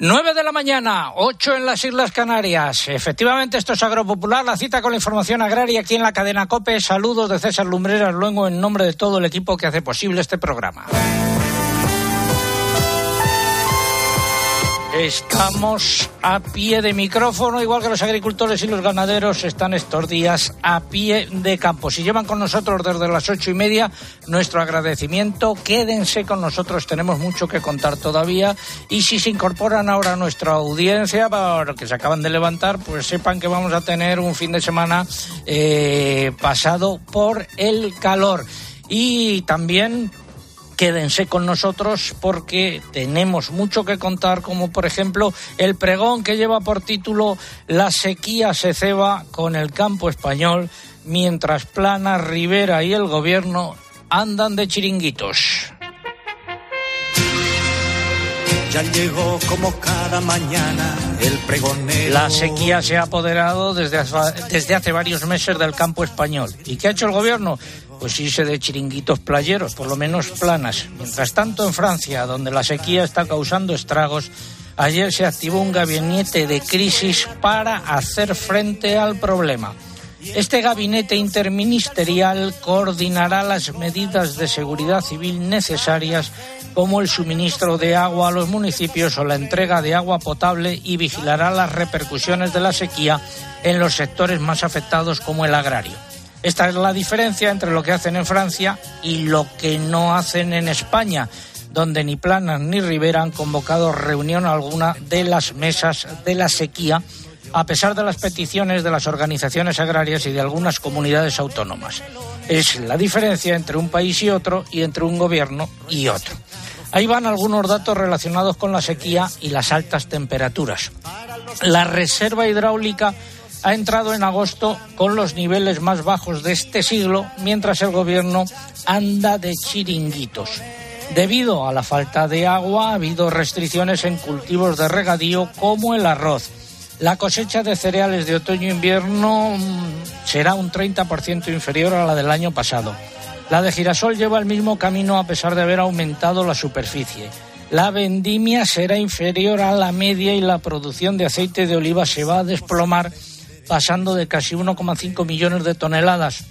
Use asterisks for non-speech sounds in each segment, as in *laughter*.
9 de la mañana, 8 en las Islas Canarias. Efectivamente, esto es Agropopular, la cita con la información agraria aquí en la cadena COPE. Saludos de César Lumbreras, luego en nombre de todo el equipo que hace posible este programa. Estamos a pie de micrófono, igual que los agricultores y los ganaderos están estos días a pie de campo. Si llevan con nosotros desde las ocho y media, nuestro agradecimiento. Quédense con nosotros, tenemos mucho que contar todavía. Y si se incorporan ahora a nuestra audiencia, que se acaban de levantar, pues sepan que vamos a tener un fin de semana eh, pasado por el calor. Y también quédense con nosotros porque tenemos mucho que contar, como por ejemplo el pregón que lleva por título La sequía se ceba con el campo español, mientras Plana, Rivera y el gobierno andan de chiringuitos. Ya llegó como cada mañana el pregonero. La sequía se ha apoderado desde, desde hace varios meses del campo español. ¿Y qué ha hecho el gobierno? Pues irse de chiringuitos playeros, por lo menos planas. Mientras tanto, en Francia, donde la sequía está causando estragos, ayer se activó un gabinete de crisis para hacer frente al problema. Este gabinete interministerial coordinará las medidas de seguridad civil necesarias como el suministro de agua a los municipios o la entrega de agua potable y vigilará las repercusiones de la sequía en los sectores más afectados como el agrario. Esta es la diferencia entre lo que hacen en Francia y lo que no hacen en España, donde ni Planas ni Rivera han convocado reunión alguna de las mesas de la sequía, a pesar de las peticiones de las organizaciones agrarias y de algunas comunidades autónomas. Es la diferencia entre un país y otro y entre un gobierno y otro. Ahí van algunos datos relacionados con la sequía y las altas temperaturas. La reserva hidráulica ha entrado en agosto con los niveles más bajos de este siglo, mientras el gobierno anda de chiringuitos. Debido a la falta de agua, ha habido restricciones en cultivos de regadío como el arroz. La cosecha de cereales de otoño-invierno mm, será un 30% inferior a la del año pasado. La de girasol lleva el mismo camino a pesar de haber aumentado la superficie. La vendimia será inferior a la media y la producción de aceite de oliva se va a desplomar pasando de casi 1,5 millones de toneladas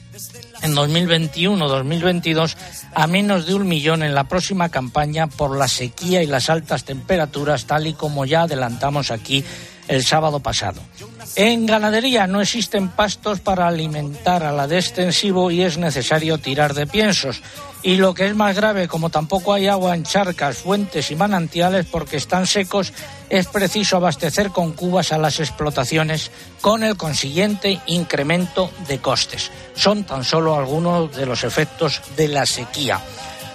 en 2021-2022 a menos de un millón en la próxima campaña por la sequía y las altas temperaturas, tal y como ya adelantamos aquí el sábado pasado. En ganadería no existen pastos para alimentar a la de extensivo y es necesario tirar de piensos. Y lo que es más grave, como tampoco hay agua en charcas, fuentes y manantiales porque están secos, es preciso abastecer con cubas a las explotaciones con el consiguiente incremento de costes. Son tan solo algunos de los efectos de la sequía.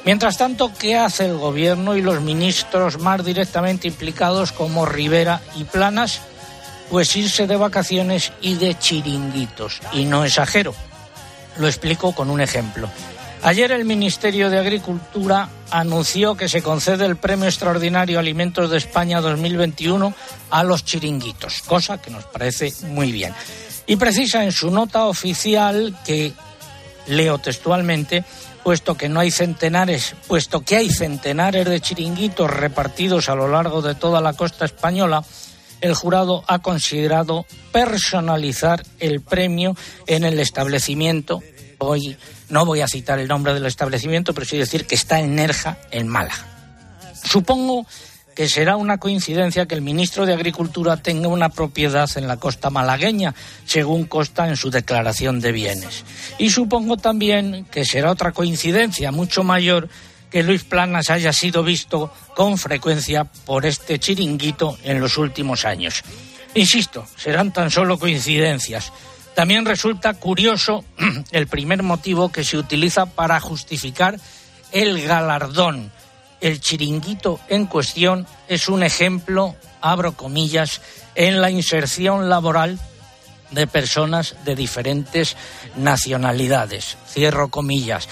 Mientras tanto, ¿qué hace el gobierno y los ministros más directamente implicados como Rivera y Planas? Pues irse de vacaciones y de chiringuitos. Y no exagero. Lo explico con un ejemplo. Ayer el Ministerio de Agricultura anunció que se concede el Premio Extraordinario Alimentos de España 2021 a los chiringuitos, cosa que nos parece muy bien. Y precisa en su nota oficial que, leo textualmente, puesto que no hay centenares, puesto que hay centenares de chiringuitos repartidos a lo largo de toda la costa española, el jurado ha considerado personalizar el premio en el establecimiento. Hoy no voy a citar el nombre del establecimiento, pero sí decir que está en Nerja, en Málaga. Supongo que será una coincidencia que el ministro de Agricultura tenga una propiedad en la costa malagueña, según consta en su declaración de bienes. Y supongo también que será otra coincidencia mucho mayor que Luis Planas haya sido visto con frecuencia por este chiringuito en los últimos años. Insisto, serán tan solo coincidencias. También resulta curioso *clears throat* el primer motivo que se utiliza para justificar el galardón el chiringuito en cuestión es un ejemplo, abro comillas, en la inserción laboral de personas de diferentes nacionalidades. Cierro comillas.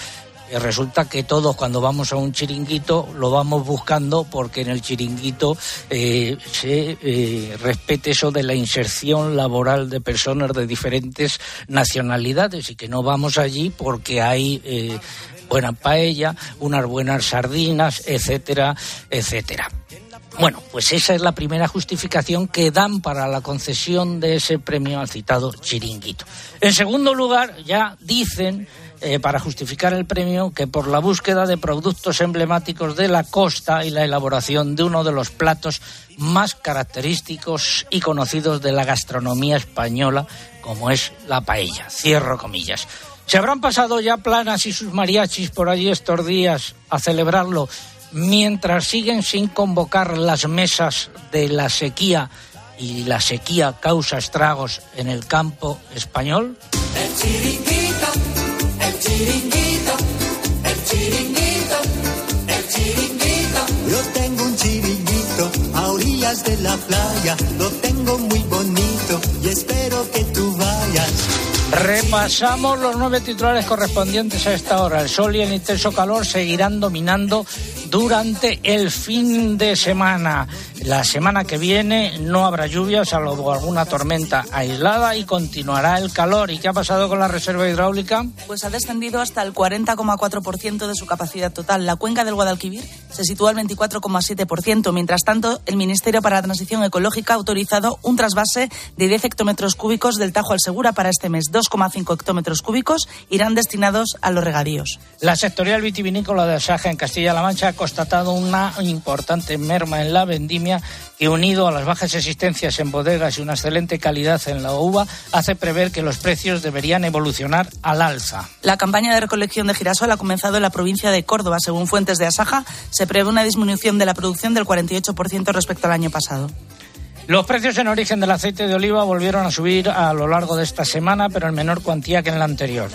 Resulta que todos cuando vamos a un chiringuito lo vamos buscando porque en el chiringuito eh, se eh, respete eso de la inserción laboral de personas de diferentes nacionalidades y que no vamos allí porque hay eh, buena paella, unas buenas sardinas, etcétera, etcétera. Bueno, pues esa es la primera justificación que dan para la concesión de ese premio al citado chiringuito. En segundo lugar, ya dicen eh, para justificar el premio que por la búsqueda de productos emblemáticos de la costa y la elaboración de uno de los platos más característicos y conocidos de la gastronomía española, como es la paella. Cierro comillas. Se habrán pasado ya planas y sus mariachis por allí estos días a celebrarlo, mientras siguen sin convocar las mesas de la sequía y la sequía causa estragos en el campo español. El Repasamos los nueve titulares correspondientes a esta hora. El sol y el intenso calor seguirán dominando durante el fin de semana. La semana que viene no habrá lluvias, salvo alguna tormenta aislada y continuará el calor. ¿Y qué ha pasado con la reserva hidráulica? Pues ha descendido hasta el 40,4% de su capacidad total. La cuenca del Guadalquivir se sitúa al 24,7%. Mientras tanto, el Ministerio para la Transición Ecológica ha autorizado un trasvase de 10 hectómetros cúbicos del Tajo al Segura para este mes. 2,5 hectómetros cúbicos irán destinados a los regadíos. La sectorial vitivinícola de Asaja en Castilla-La Mancha constatado una importante merma en la vendimia que unido a las bajas existencias en bodegas y una excelente calidad en la uva hace prever que los precios deberían evolucionar al alza. La campaña de recolección de girasol ha comenzado en la provincia de Córdoba. Según fuentes de Asaja, se prevé una disminución de la producción del 48% respecto al año pasado. Los precios en origen del aceite de oliva volvieron a subir a lo largo de esta semana, pero en menor cuantía que en la anterior.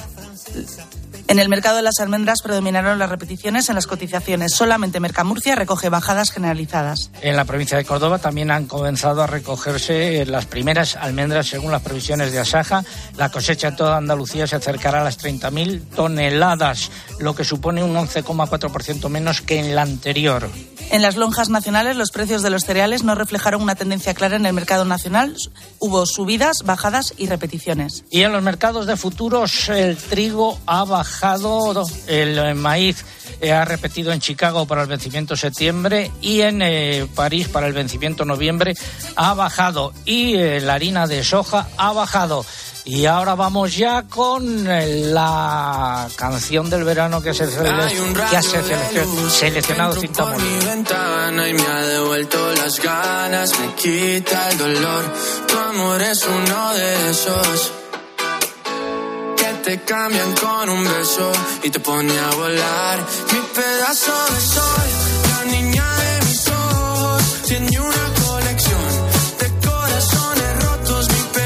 En el mercado de las almendras predominaron las repeticiones en las cotizaciones. Solamente Mercamurcia recoge bajadas generalizadas. En la provincia de Córdoba también han comenzado a recogerse las primeras almendras según las previsiones de Asaja. La cosecha en toda Andalucía se acercará a las 30.000 toneladas, lo que supone un 11,4% menos que en la anterior. En las lonjas nacionales los precios de los cereales no reflejaron una tendencia clara en el mercado nacional. Hubo subidas, bajadas y repeticiones. Y en los mercados de futuros el trigo ha bajado, el maíz eh, ha repetido en Chicago para el vencimiento septiembre y en eh, París para el vencimiento noviembre ha bajado y eh, la harina de soja ha bajado. Y ahora vamos ya con la canción del verano que, se, que ha seleccionado Cinta mi ventana y me ha devuelto las ganas, me quita el dolor. Tu amor es uno de esos te cambian con un beso y te pone a volar. Mi pedazo de sol, la niña de mis ojos, tiene una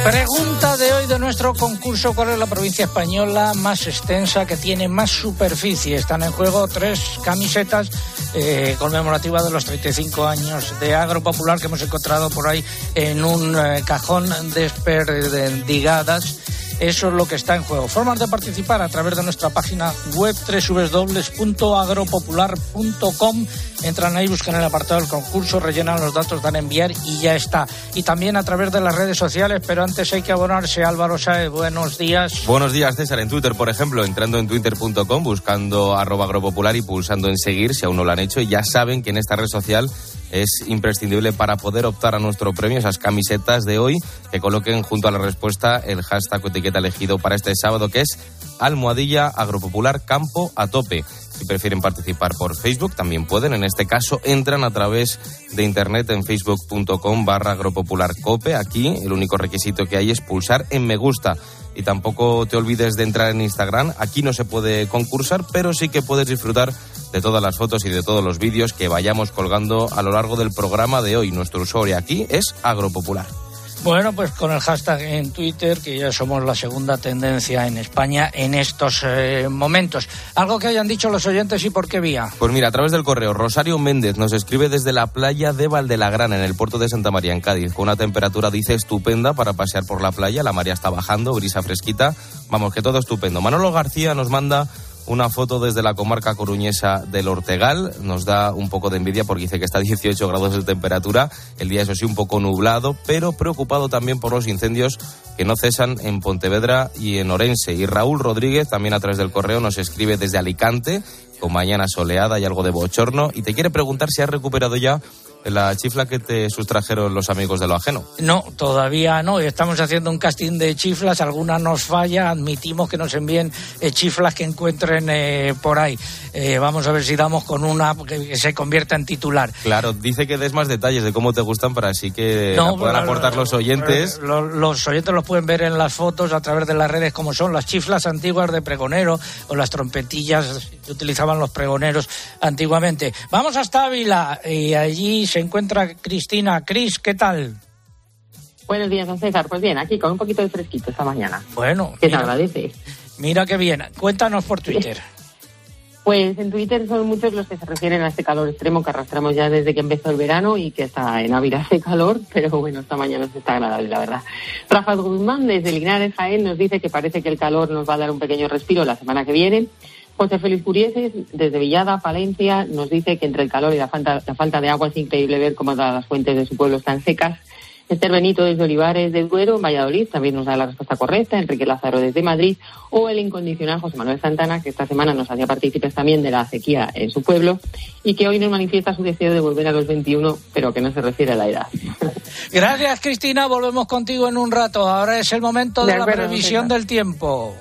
Pregunta de hoy de nuestro concurso, ¿cuál es la provincia española más extensa que tiene más superficie? Están en juego tres camisetas eh, conmemorativas de los 35 años de Agro Popular que hemos encontrado por ahí en un eh, cajón desperdigadas eso es lo que está en juego. Formas de participar a través de nuestra página web www.agropopular.com. Entran ahí, buscan el apartado del concurso, rellenan los datos, dan a enviar y ya está. Y también a través de las redes sociales, pero antes hay que abonarse. Álvaro Saez, buenos días. Buenos días, César. En Twitter, por ejemplo, entrando en twitter.com, buscando arroba agropopular y pulsando en seguir, si aún no lo han hecho, y ya saben que en esta red social es imprescindible para poder optar a nuestro premio, esas camisetas de hoy, que coloquen junto a la respuesta el hashtag o etiqueta elegido para este sábado, que es Almohadilla Agropopular Campo a Tope. Si prefieren participar por Facebook, también pueden. En este caso, entran a través de internet en facebook.com barra agropopularcope. Aquí el único requisito que hay es pulsar en me gusta. Y tampoco te olvides de entrar en Instagram. Aquí no se puede concursar, pero sí que puedes disfrutar de todas las fotos y de todos los vídeos que vayamos colgando a lo largo del programa de hoy. Nuestro usuario aquí es Agropopular. Bueno, pues con el hashtag en Twitter, que ya somos la segunda tendencia en España en estos eh, momentos. ¿Algo que hayan dicho los oyentes y por qué vía? Pues mira, a través del correo, Rosario Méndez nos escribe desde la playa de Valdelagrana, en el puerto de Santa María, en Cádiz, con una temperatura, dice, estupenda para pasear por la playa. La María está bajando, brisa fresquita. Vamos, que todo estupendo. Manolo García nos manda una foto desde la comarca coruñesa del Ortegal. Nos da un poco de envidia porque dice que está a 18 grados de temperatura. El día, eso sí, un poco nublado, pero preocupado también por los incendios que no cesan en Pontevedra y en Orense. Y Raúl Rodríguez, también a través del correo, nos escribe desde Alicante, con mañana soleada y algo de bochorno, y te quiere preguntar si has recuperado ya la chifla que te sustrajeron los amigos de lo ajeno. No, todavía no. Estamos haciendo un casting de chiflas. Algunas nos falla. Admitimos que nos envíen eh, chiflas que encuentren eh, por ahí. Eh, vamos a ver si damos con una que, se convierta en titular. Claro, dice que des más detalles de cómo te gustan para así que no, puedan aportar los oyentes. Los, oyentes los pueden ver en las fotos a través de las redes como son las chiflas antiguas de pregonero o las trompetillas que utilizaban los pregoneros antiguamente. Vamos hasta Ávila y allí se encuentra Cristina. Cris, ¿qué tal? Buenos días, don César. Pues bien, aquí con un poquito de fresquito esta mañana. Bueno. ¿Qué te agradece? Mira qué bien. Cuéntanos por Twitter. *laughs* Pues en Twitter son muchos los que se refieren a este calor extremo que arrastramos ya desde que empezó el verano y que está en Ávila hace calor, pero bueno, esta mañana se está agradable, la verdad. Rafa Guzmán, desde Linares Jaén, nos dice que parece que el calor nos va a dar un pequeño respiro la semana que viene. José Félix Curieses, desde Villada, Palencia, nos dice que entre el calor y la falta, la falta de agua es increíble ver cómo todas las fuentes de su pueblo están secas. Esther Benito desde Olivares de Duero, Valladolid, también nos da la respuesta correcta. Enrique Lázaro desde Madrid. O el incondicional José Manuel Santana, que esta semana nos hacía partícipes también de la sequía en su pueblo y que hoy nos manifiesta su deseo de volver a los 21, pero que no se refiere a la edad. *laughs* Gracias, Cristina. Volvemos contigo en un rato. Ahora es el momento de, la previsión del tiempo.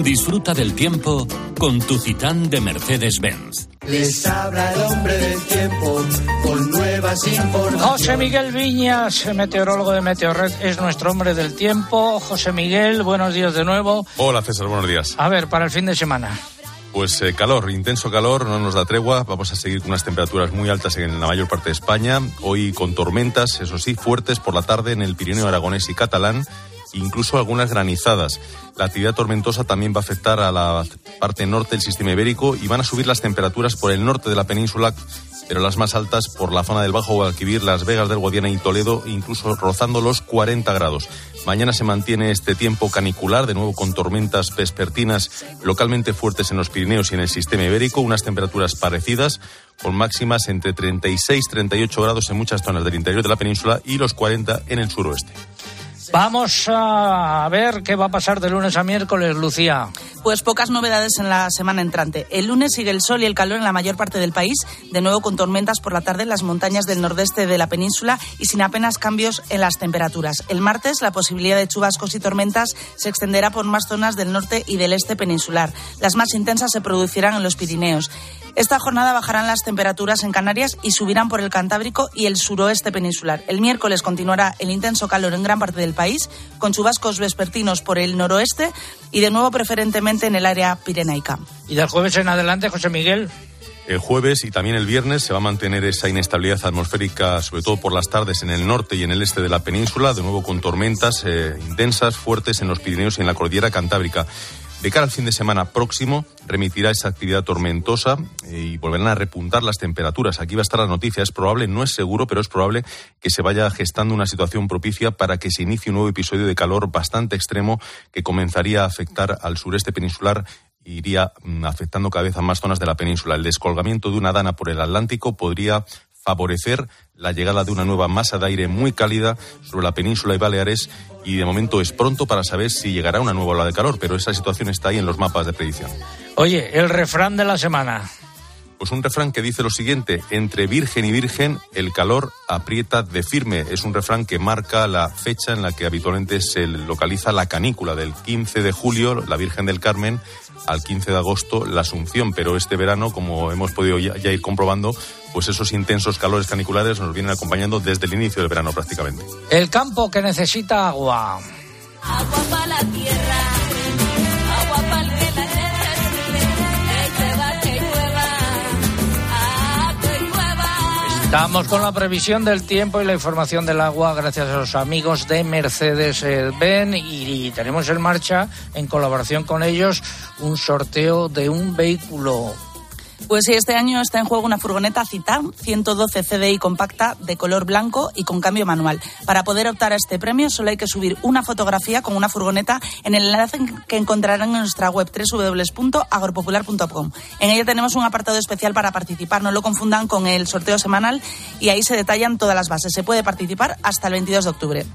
Disfruta del tiempo con tu Citán de Mercedes-Benz. Les habla el hombre del tiempo con nuevas informaciones. José Miguel Viñas, meteorólogo de Meteorred, es nuestro hombre del tiempo. José Miguel, buenos días de nuevo. Hola César, buenos días. A ver, para el fin de semana. Pues eh, calor, intenso calor, no nos da tregua. Vamos a seguir con unas temperaturas muy altas en la mayor parte de España. Hoy con tormentas, eso sí, fuertes por la tarde en el Pirineo Aragonés y Catalán incluso algunas granizadas. La actividad tormentosa también va a afectar a la parte norte del sistema ibérico y van a subir las temperaturas por el norte de la península, pero las más altas por la zona del Bajo Guadalquivir, Las Vegas del Guadiana y Toledo, incluso rozando los 40 grados. Mañana se mantiene este tiempo canicular, de nuevo con tormentas vespertinas localmente fuertes en los Pirineos y en el sistema ibérico, unas temperaturas parecidas, con máximas entre 36 y 38 grados en muchas zonas del interior de la península y los 40 en el suroeste. Vamos a ver qué va a pasar de lunes a miércoles, Lucía. Pues pocas novedades en la semana entrante. El lunes sigue el sol y el calor en la mayor parte del país, de nuevo con tormentas por la tarde en las montañas del nordeste de la península y sin apenas cambios en las temperaturas. El martes la posibilidad de chubascos y tormentas se extenderá por más zonas del norte y del este peninsular. Las más intensas se producirán en los Pirineos. Esta jornada bajarán las temperaturas en Canarias y subirán por el Cantábrico y el suroeste peninsular. El miércoles continuará el intenso calor en gran parte del país, con chubascos vespertinos por el noroeste y de nuevo preferentemente en el área pirenaica. ¿Y del jueves en adelante, José Miguel? El jueves y también el viernes se va a mantener esa inestabilidad atmosférica, sobre todo por las tardes en el norte y en el este de la península, de nuevo con tormentas eh, intensas, fuertes en los Pirineos y en la cordillera cantábrica. De cara al fin de semana próximo, remitirá esa actividad tormentosa eh, y volverán a repuntar las temperaturas. Aquí va a estar la noticia. Es probable, no es seguro, pero es probable que se vaya gestando una situación propicia para que se inicie un nuevo episodio de calor bastante extremo que comenzaría a afectar al sureste peninsular iría mm, afectando cada vez a más zonas de la península. El descolgamiento de una dana por el Atlántico podría favorecer la llegada de una nueva masa de aire muy cálida sobre la península y Baleares y de momento es pronto para saber si llegará una nueva ola de calor, pero esa situación está ahí en los mapas de predicción. Oye, el refrán de la semana. Pues un refrán que dice lo siguiente, entre virgen y virgen el calor aprieta de firme. Es un refrán que marca la fecha en la que habitualmente se localiza la canícula del 15 de julio, la Virgen del Carmen, al 15 de agosto, la Asunción. Pero este verano, como hemos podido ya, ya ir comprobando, pues esos intensos calores caniculares nos vienen acompañando desde el inicio del verano prácticamente. El campo que necesita agua. Agua para la tierra, Estamos con la previsión del tiempo y la información del agua gracias a los amigos de Mercedes-Benz y, y tenemos en marcha, en colaboración con ellos, un sorteo de un vehículo Pues sí, este año está en juego una furgoneta Citan 112 CDI compacta de color blanco y con cambio manual. Para poder optar a este premio solo hay que subir una fotografía con una furgoneta en el enlace que encontrarán en nuestra web www.agropopular.com. En ella tenemos un apartado especial para participar, no lo confundan con el sorteo semanal y ahí se detallan todas las bases. Se puede participar hasta el 22 de octubre.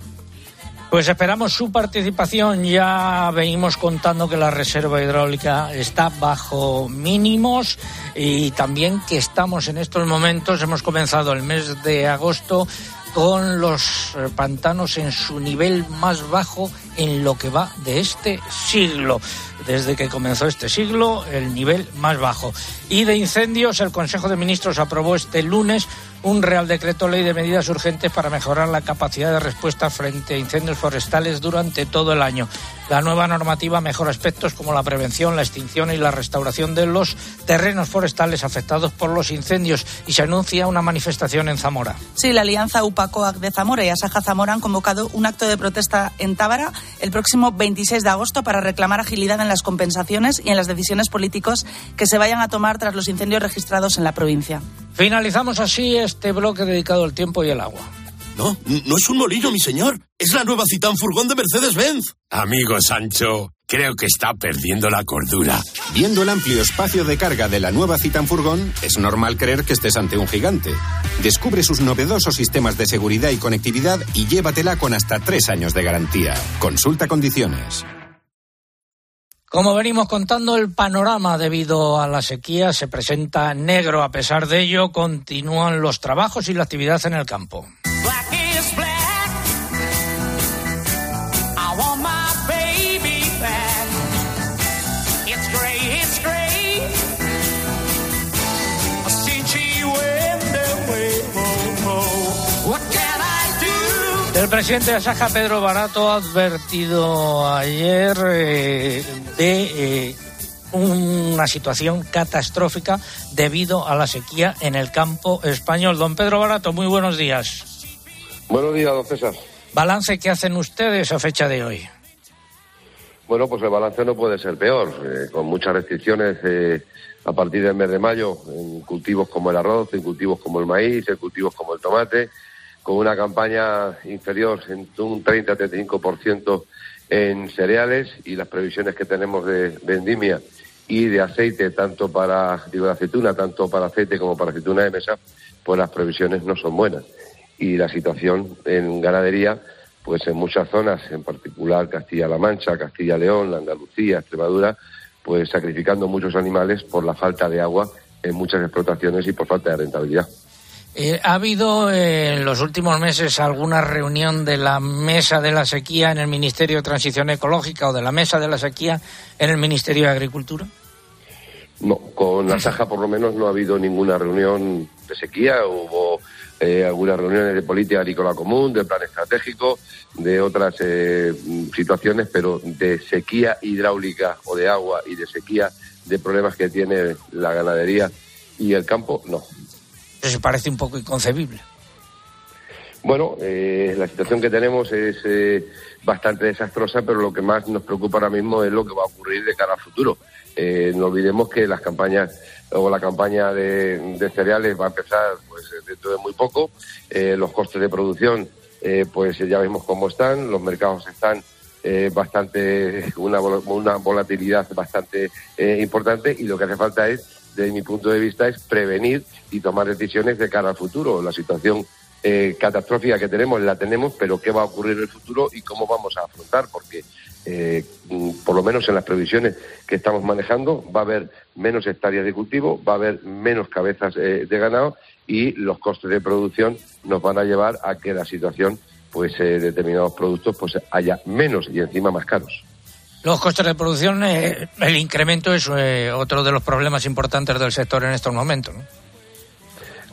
Pues esperamos su participación. Ya venimos contando que la reserva hidráulica está bajo mínimos y también que estamos en estos momentos, hemos comenzado el mes de agosto con los pantanos en su nivel más bajo en lo que va de este siglo. Desde que comenzó este siglo, el nivel más bajo. Y de incendios, el Consejo de Ministros aprobó este lunes un Real Decreto Ley de medidas urgentes para mejorar la capacidad de respuesta frente a incendios forestales durante todo el año. La nueva normativa mejora aspectos como la prevención, la extinción y la restauración de los terrenos forestales afectados por los incendios y se anuncia una manifestación en Zamora. Sí, la alianza UPACOAC de Zamora y Asaja Zamora han convocado un acto de protesta en Tábara el próximo 26 de agosto para reclamar agilidad en las compensaciones y en las decisiones políticos que se vayan a tomar tras los incendios registrados en la provincia. Finalizamos así este bloque dedicado al tiempo y el agua. No, no es un molino, mi señor. Es la nueva Citán Furgón de Mercedes-Benz. Amigo Sancho, creo que está perdiendo la cordura. Viendo el amplio espacio de carga de la nueva Citan Furgón, es normal creer que estés ante un gigante. Descubre sus novedosos sistemas de seguridad y conectividad y llévatela con hasta tres años de garantía. Consulta condiciones. Como venimos contando, el panorama debido a la sequía se presenta negro. A pesar de ello, continúan los trabajos y la actividad en el campo. El presidente de Asaja, Pedro Barato, ha advertido ayer eh, de eh, una situación catastrófica debido a la sequía en el campo español. Don Pedro Barato, muy buenos días. Buenos días, don César. Balance que hacen ustedes a fecha de hoy. Bueno, pues el balance no puede ser peor, eh, con muchas restricciones eh, a partir del mes de mayo en cultivos como el arroz, en cultivos como el maíz, en cultivos como el tomate, con una campaña inferior en un 30-35% en cereales y las previsiones que tenemos de vendimia y de aceite, tanto para, digo, de aceituna, tanto para aceite como para aceituna de mesa, pues las previsiones no son buenas. Y la situación en ganadería, pues en muchas zonas, en particular Castilla-La Mancha, Castilla-León, Andalucía, Extremadura, pues sacrificando muchos animales por la falta de agua en muchas explotaciones y por falta de rentabilidad. Eh, ¿Ha habido eh, en los últimos meses alguna reunión de la Mesa de la Sequía en el Ministerio de Transición Ecológica o de la Mesa de la Sequía en el Ministerio de Agricultura? No, con la Saja por lo menos no ha habido ninguna reunión de sequía, hubo eh, algunas reuniones de política agrícola común, de plan estratégico, de otras eh, situaciones, pero de sequía hidráulica o de agua y de sequía de problemas que tiene la ganadería y el campo, no. Eso parece un poco inconcebible. Bueno, eh, la situación que tenemos es eh, bastante desastrosa, pero lo que más nos preocupa ahora mismo es lo que va a ocurrir de cara al futuro. Eh, no olvidemos que las campañas o la campaña de, de cereales va a empezar pues dentro de muy poco. Los costes de producción, pues ya vemos cómo están. Los mercados están bastante *laughs* una, una volatilidad bastante importante y lo que hace falta es, desde mi punto de vista, es prevenir y tomar decisiones de cara al futuro. La situación eh, catastrófica que tenemos la tenemos, pero qué va a ocurrir en el futuro y cómo vamos a afrontar, porque eh, mm, por lo menos en las previsiones que estamos manejando va a haber menos hectáreas de cultivo, va a haber menos cabezas eh, de ganado y los costes de producción nos van a llevar a que la situación, pues determinados productos, pues haya menos y encima más caros. Los costes de producción, eh, el incremento es eh, otro de los problemas importantes del sector en estos momentos.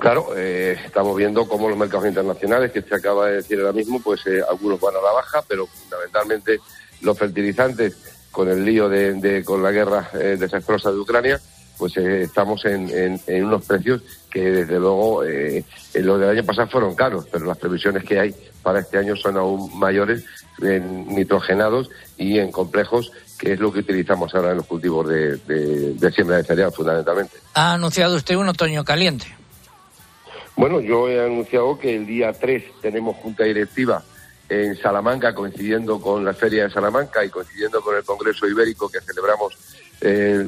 Claro, eh, estamos viendo cómo los mercados internacionales, que se acaba de decir ahora mismo, pues eh, algunos van a la baja, pero fundamentalmente los fertilizantes, con el lío de, con la guerra desastrosa de Ucrania, pues estamos en, en- unos precios que desde luego los del año pasado fueron caros, pero las previsiones que hay para este año son aún mayores en nitrogenados y en complejos, que es lo que utilizamos ahora en los cultivos de, de- de siembra de cereal fundamentalmente. Ha anunciado usted un otoño caliente. Bueno, yo he anunciado que el día 3 tenemos junta directiva en Salamanca, coincidiendo con la Feria de Salamanca y coincidiendo con el Congreso Ibérico que celebramos eh,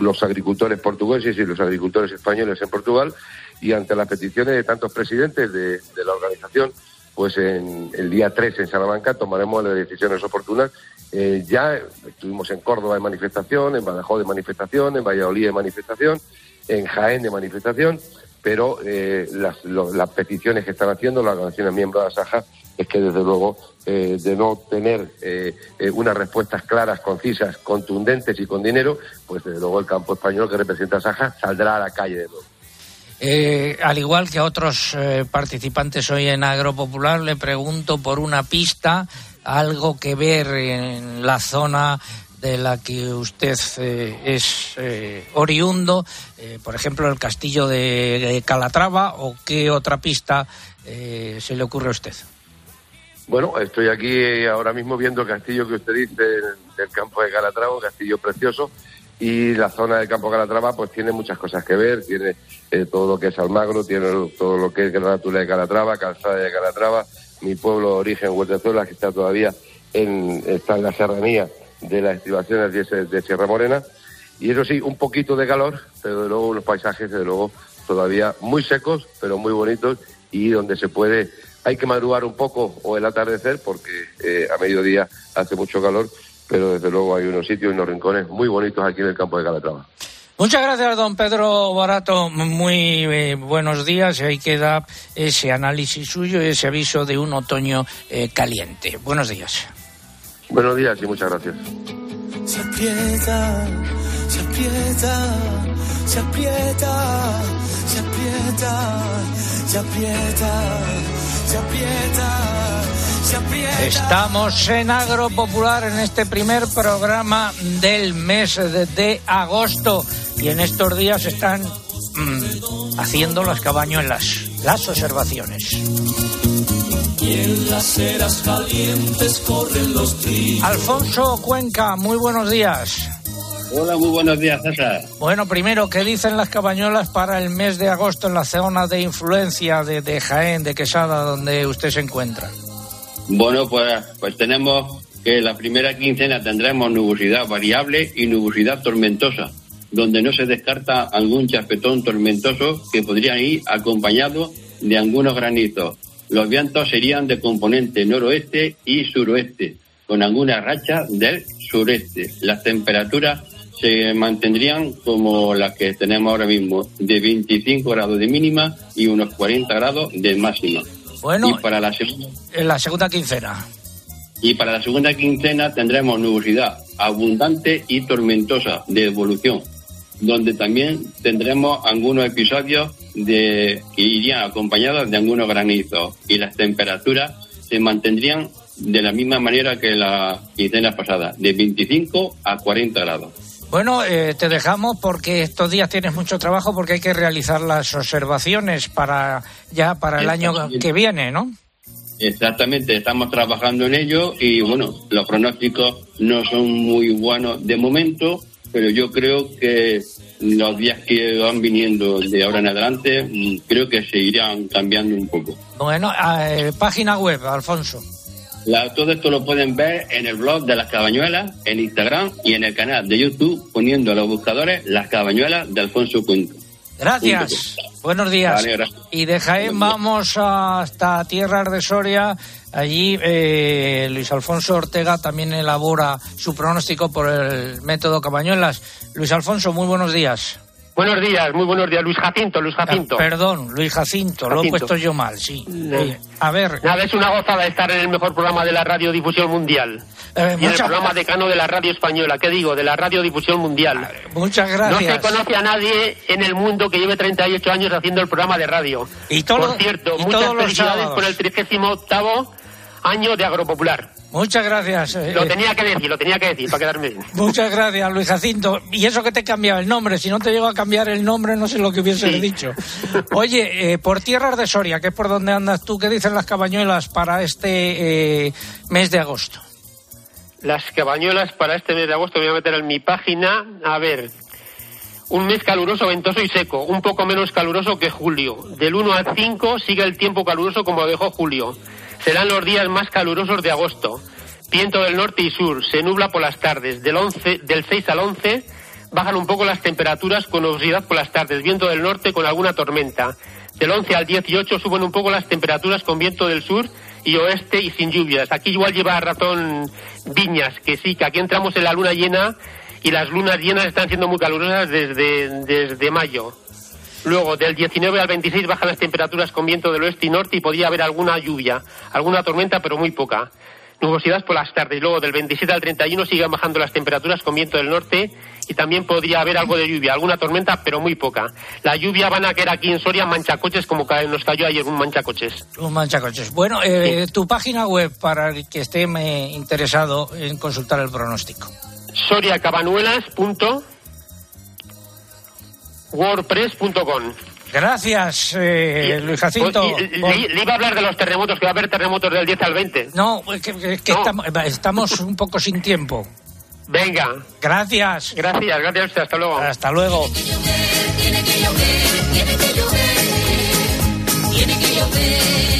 los agricultores portugueses y los agricultores españoles en Portugal. Y ante las peticiones de tantos presidentes de, de la organización, pues en el día 3 en Salamanca tomaremos las decisiones oportunas. Eh, ya estuvimos en Córdoba de manifestación, en Badajoz de manifestación, en Valladolid de manifestación, en Jaén de manifestación, pero eh, las, peticiones que están haciendo las organizaciones miembros de Asaja es que desde luego eh, de no tener eh, unas respuestas claras, concisas, contundentes y con dinero, pues desde luego el campo español que representa Asaja saldrá a la calle de nuevo. Eh, al igual que a otros eh, participantes hoy en Agropopular, le pregunto por una pista, algo que ver en la zona de la que usted eh, es oriundo, por ejemplo, el castillo de, de Calatrava, o qué otra pista se le ocurre a usted. Bueno, estoy aquí ahora mismo viendo el castillo que usted dice del campo de Calatrava, un castillo precioso, y la zona del campo de Calatrava pues tiene muchas cosas que ver, tiene eh, todo lo que es Almagro, tiene todo lo que es Granatula de Calatrava, Calzada de Calatrava, mi pueblo de origen, Huertezuela, que está todavía en, está en la serranía de las estribaciones de, de Sierra Morena, y eso sí, un poquito de calor, pero de luego unos paisajes, desde luego, todavía muy secos, pero muy bonitos, y donde se puede, hay que madrugar un poco o el atardecer, porque eh, a mediodía hace mucho calor, pero desde luego hay unos sitios y unos rincones muy bonitos aquí en el campo de Calatrava. Muchas gracias, don Pedro Barato. Muy eh, buenos días. Y ahí queda ese análisis suyo y ese aviso de un otoño eh, caliente. Buenos días. Buenos días y muchas gracias. se aprieta, se aprieta, se aprieta, se aprieta, se aprieta, se aprieta, se aprieta. Estamos en Agro Popular en este primer programa del mes de, agosto y en estos días están mm, haciendo las cabañuelas, las observaciones. Y en las eras calientes corren los trillos. Alfonso Cuenca, muy buenos días. Hola, muy buenos días, César. Bueno, primero, ¿qué dicen las cabañuelas para el mes de agosto en la zona de influencia de, de Jaén, de Quesada, donde usted se encuentra? Bueno, pues, pues tenemos que la primera quincena tendremos nubosidad variable y nubosidad tormentosa, donde no se descarta algún chapetón tormentoso que podría ir acompañado de algunos granizos. Los vientos serían de componente noroeste y suroeste, con algunas rachas del sureste. Las temperaturas se mantendrían como las que tenemos ahora mismo, de 25 grados de mínima y unos 40 grados de máxima. Bueno, y para la segunda en la segunda quincena. y para la segunda quincena tendremos nubosidad abundante y tormentosa de evolución, donde también tendremos algunos episodios de, que irían acompañados de algunos granizos y las temperaturas se mantendrían de la misma manera que la quincena pasada, de 25 a 40 grados. Bueno, eh, te dejamos porque estos días tienes mucho trabajo porque hay que realizar las observaciones para ya para el año que viene, ¿no? Exactamente, estamos trabajando en ello y bueno, los pronósticos no son muy buenos de momento, pero yo creo que los días que van viniendo de ahora en adelante mm, creo que se irán cambiando un poco. Bueno, eh, página web, Alfonso. La- todo esto lo pueden ver en el blog de las cabañuelas, en Instagram y en el canal de YouTube poniendo a los buscadores las cabañuelas de Alfonso Cuenco. Gracias. Buenos días. Vale, gracias. Y de Jaén vamos hasta Tierras de Soria. Allí eh, Luis Alfonso Ortega también elabora su pronóstico por el método Cabañuelas. Luis Alfonso, muy buenos días. Buenos días, muy buenos días. Luis Jacinto, Luis Jacinto. Perdón, Luis Jacinto, lo he puesto yo mal, sí. No. Eh, a ver, Nada, es una gozada estar en el mejor programa de la radiodifusión mundial. eh, y en el programa decano de la radio española, ¿qué digo? De la radiodifusión mundial. muchas No se gracias. conoce a nadie en el mundo que lleve 38 años haciendo el programa de radio. Y todo- Por cierto, y muchas felicidades por el 38 año de Agropopular. Muchas gracias. eh, Lo eh, tenía que decir, lo tenía que decir, para quedarme bien. Muchas gracias, Luis Jacinto. Y eso que te he cambiado el nombre. Si no te llego a cambiar el nombre, no sé lo que hubiese dicho. Oye, eh, por tierras de Soria, que es por donde andas tú, ¿qué dicen las cabañuelas para este eh, mes de agosto? Las cabañuelas para este mes de agosto voy a meter en mi página. A ver, un mes caluroso, ventoso y seco, un poco menos caluroso que julio. Del 1 al 5 sigue el tiempo caluroso como dejó julio. Serán los días más calurosos de agosto. Viento del norte y sur, se nubla por las tardes. Del, 11, del 6 al 11 bajan un poco las temperaturas con nubosidad por las tardes. Viento del norte con alguna tormenta. Del 11 al 18 suben un poco las temperaturas con viento del sur y oeste y sin lluvias. Aquí igual lleva ratón Viñas, que sí, que aquí entramos en la luna llena y las lunas llenas están siendo muy calurosas desde, desde mayo. Luego, del 19 al 26 bajan las temperaturas con viento del oeste y norte y podría haber alguna lluvia, alguna tormenta, pero muy poca. Nubosidad por las tardes. Luego, del 27 al 31 siguen bajando las temperaturas con viento del norte y también podría haber algo de lluvia, alguna tormenta, pero muy poca. La lluvia van a caer aquí en Soria manchacoches como nos cayó ayer un manchacoches. Un manchacoches. Bueno, eh, tu página web para el que esté eh, interesado en consultar el pronóstico. soriacabanuelas.wordpress.com Gracias, eh, Luis Jacinto. Pues, y- por- le, le iba a hablar de los terremotos, que va a haber terremotos del 10 al 20. No, es que, es que Estamos, estamos un poco sin tiempo. Venga. Gracias. Gracias, gracias a usted. Hasta luego. Hasta luego. Tiene que llover, tiene que llover, tiene que llover a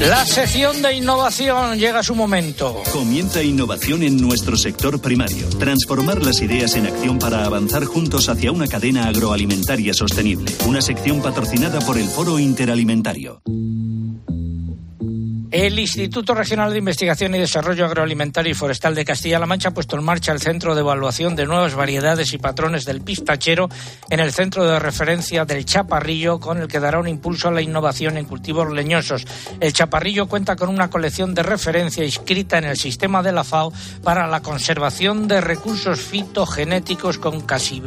La sección de innovación llega a su momento. Comienza innovación en nuestro sector primario. Transformar las ideas en acción para avanzar juntos hacia una cadena agroalimentaria sostenible. Una sección patrocinada por el Foro Interalimentario. El Instituto Regional de Investigación y Desarrollo Agroalimentario y Forestal de Castilla-La Mancha ha puesto en marcha el Centro de Evaluación de Nuevas Variedades y Patrones del Pistachero en el Centro de Referencia del Chaparrillo, con el que dará un impulso a la innovación en cultivos leñosos. El Chaparrillo cuenta con una colección de referencia inscrita en el sistema de la FAO para la conservación de recursos fitogenéticos con casi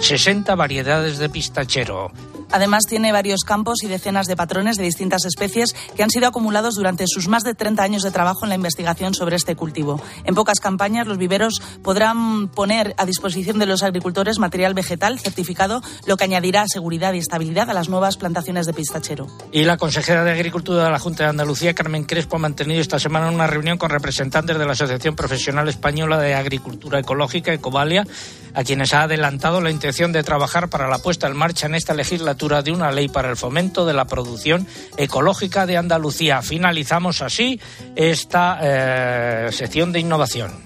60 variedades de pistachero. Además, tiene varios campos y decenas de patrones de distintas especies que han sido acumulados durante sus más de 30 años de trabajo en la investigación sobre este cultivo. En pocas campañas, los viveros podrán poner a disposición de los agricultores material vegetal certificado, lo que añadirá seguridad y estabilidad a las nuevas plantaciones de pistachero. Y la consejera de Agricultura de la Junta de Andalucía, Carmen Crespo, ha mantenido esta semana una reunión con representantes de la Asociación Profesional Española de Agricultura Ecológica, Ecovalia, a quienes ha adelantado la intención de trabajar para la puesta en marcha en esta legislatura de una ley para el fomento de la producción ecológica de Andalucía. Finalizamos así esta eh, sección de innovación.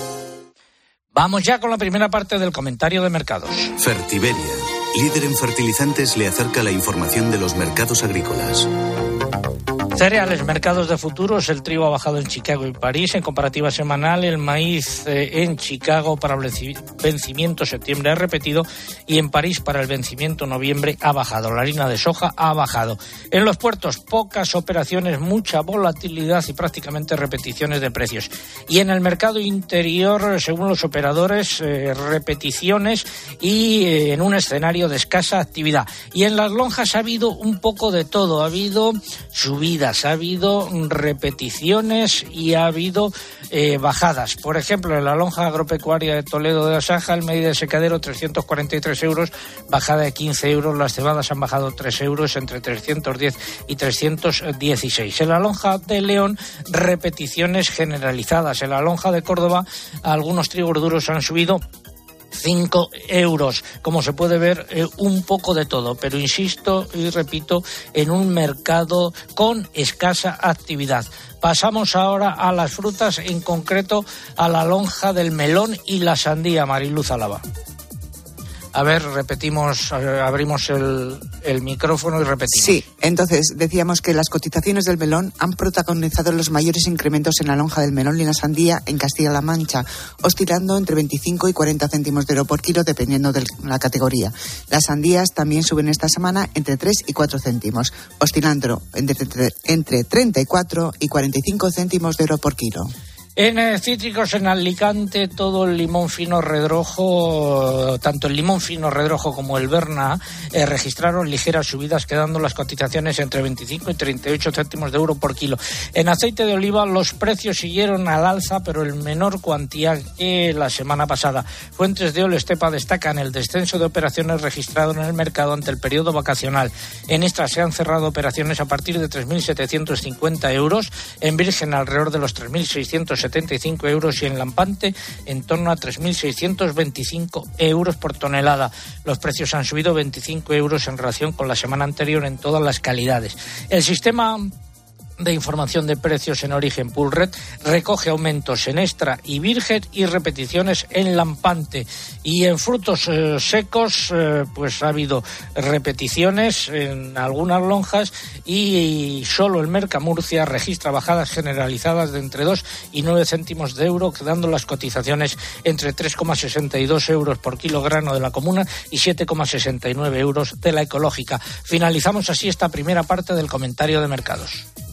Vamos ya con la primera parte del comentario de mercados. Fertiberia, líder en fertilizantes, le acerca la información de los mercados agrícolas. Cereales, mercados de futuros, el trigo ha bajado en Chicago y París. En comparativa semanal, el maíz eh, en Chicago para el venci- vencimiento septiembre ha repetido y en París para el vencimiento noviembre ha bajado. La harina de soja ha bajado. En los puertos, pocas operaciones, mucha volatilidad y prácticamente repeticiones de precios. Y en el mercado interior, según los operadores, eh, repeticiones y eh, en un escenario de escasa actividad. Y en las lonjas ha habido un poco de todo. Ha habido subidas, ha habido repeticiones y ha habido eh, bajadas. Por ejemplo, en la lonja agropecuaria de Toledo de Asaja, el medio de secadero 343 euros, bajada de 15 euros. Las cebadas han bajado 3 euros entre 310 y 316. En la lonja de León, repeticiones generalizadas. En la lonja de Córdoba, algunos trigos duros han subido 5 euros. Como se puede ver, eh, un poco de todo, pero insisto y repito, en un mercado con escasa actividad. Pasamos ahora a las frutas, en concreto a la lonja del melón y la sandía, Mariluz Alaba. A ver, repetimos, eh, abrimos el, el micrófono y repetimos. Sí, entonces decíamos que las cotizaciones del melón han protagonizado los mayores incrementos en la lonja del melón y la sandía en Castilla-La Mancha, oscilando entre 25 y 40 céntimos de euro por kilo dependiendo de la categoría. Las sandías también suben esta semana entre 3 y 4 céntimos, oscilando entre, entre 34 y 45 céntimos de euro por kilo. En eh, cítricos en Alicante, todo el limón fino redrojo, tanto el limón fino redrojo como el Berna, eh, registraron ligeras subidas, quedando las cotizaciones entre 25 y 38 céntimos de euro por kilo. En aceite de oliva, los precios siguieron al alza, pero en menor cuantía que la semana pasada. Fuentes de Olo Estepa destacan el descenso de operaciones registrado en el mercado ante el periodo vacacional. En estas se han cerrado operaciones a partir de 3.750 euros, en virgen alrededor de los 3.600 75 euros y en Lampante en torno a 3.625 euros por tonelada. Los precios han subido 25 euros en relación con la semana anterior en todas las calidades. El sistema de información de precios en origen Pulred recoge aumentos en extra y virgen y repeticiones en lampante. Y en frutos eh, secos, eh, pues ha habido repeticiones en algunas lonjas y, solo el Mercamurcia registra bajadas generalizadas de entre 2 y 9 céntimos de euro, quedando las cotizaciones entre 3,62 euros por kilogramo de la comuna y 7,69 euros de la ecológica. Finalizamos así esta primera parte del comentario de mercados.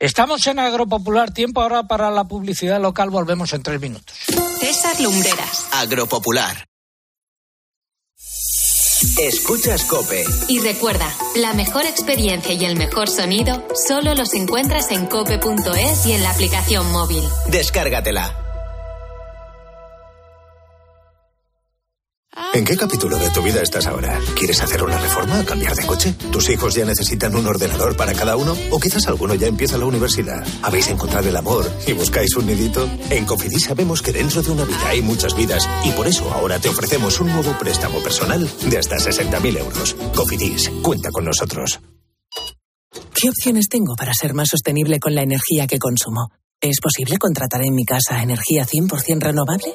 Estamos en Agropopular, tiempo ahora para la publicidad local, volvemos en tres minutos. César Lumbreras. Agropopular. Escuchas Cope. Y recuerda, la mejor experiencia y el mejor sonido solo los encuentras en cope.es y en la aplicación móvil. Descárgatela. ¿En qué capítulo de tu vida estás ahora? ¿Quieres hacer una reforma? ¿Cambiar de coche? ¿Tus hijos ya necesitan un ordenador para cada uno? ¿O quizás alguno ya empieza la universidad? ¿Habéis encontrado el amor y buscáis un nidito? En Cofidis sabemos que dentro de una vida hay muchas vidas y por eso ahora te ofrecemos un nuevo préstamo personal de hasta 60.000 euros. Cofidis, cuenta con nosotros. ¿Qué opciones tengo para ser más sostenible con la energía que consumo? ¿Es posible contratar en mi casa energía 100% renovable?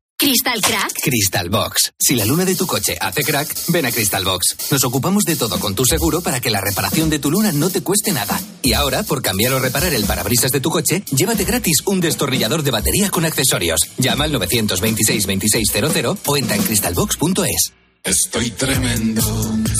Crystal Crack. Crystal Box. Si la luna de tu coche hace crack, ven a Crystal Box. Nos ocupamos de todo con tu seguro para que la reparación de tu luna no te cueste nada. Y ahora, por cambiar o reparar el parabrisas de tu coche, llévate gratis un destornillador de batería con accesorios. Llama al 926 2600 o entra en crystalbox.es. Estoy tremendo,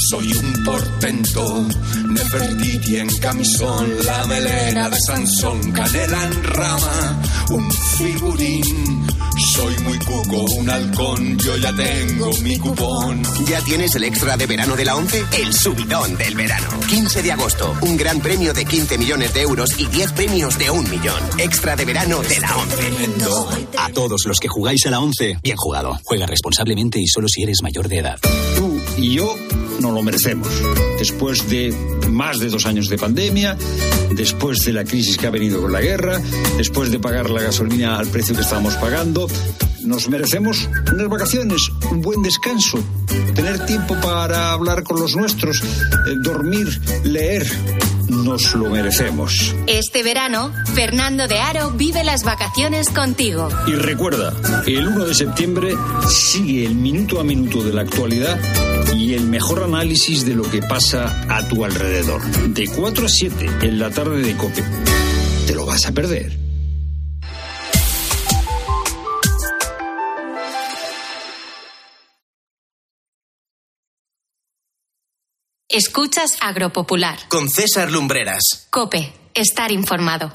soy un portento. Nefertiti en camisón, la melena de Sansón, canela en rama, un figurín. Soy muy cuco, un halcón, yo ya tengo mi cupón. ¿Ya tienes el extra de verano de la 11? El subidón del verano. 15 de agosto, un gran premio de 15 millones de euros y 10 premios de un millón. Extra de verano de la 11. A todos los que jugáis a la 11, bien jugado. Juega responsablemente y solo si eres mayor de edad. Tú y yo nos lo merecemos. Después de más de dos años de pandemia, después de la crisis que ha venido con la guerra, después de pagar la gasolina al precio que estábamos pagando, nos merecemos unas vacaciones, un buen descanso, tener tiempo para hablar con los nuestros, eh, dormir, leer. Nos lo merecemos. Este verano, Fernando de Aro vive las vacaciones contigo. Y recuerda, el 1 de septiembre sigue el minuto a minuto de la actualidad y el mejor análisis de lo que pasa a tu alrededor. De 4 a 7 en la tarde de Cope. ¿Te lo vas a perder? Escuchas Agropopular. Con César Lumbreras. Cope, estar informado.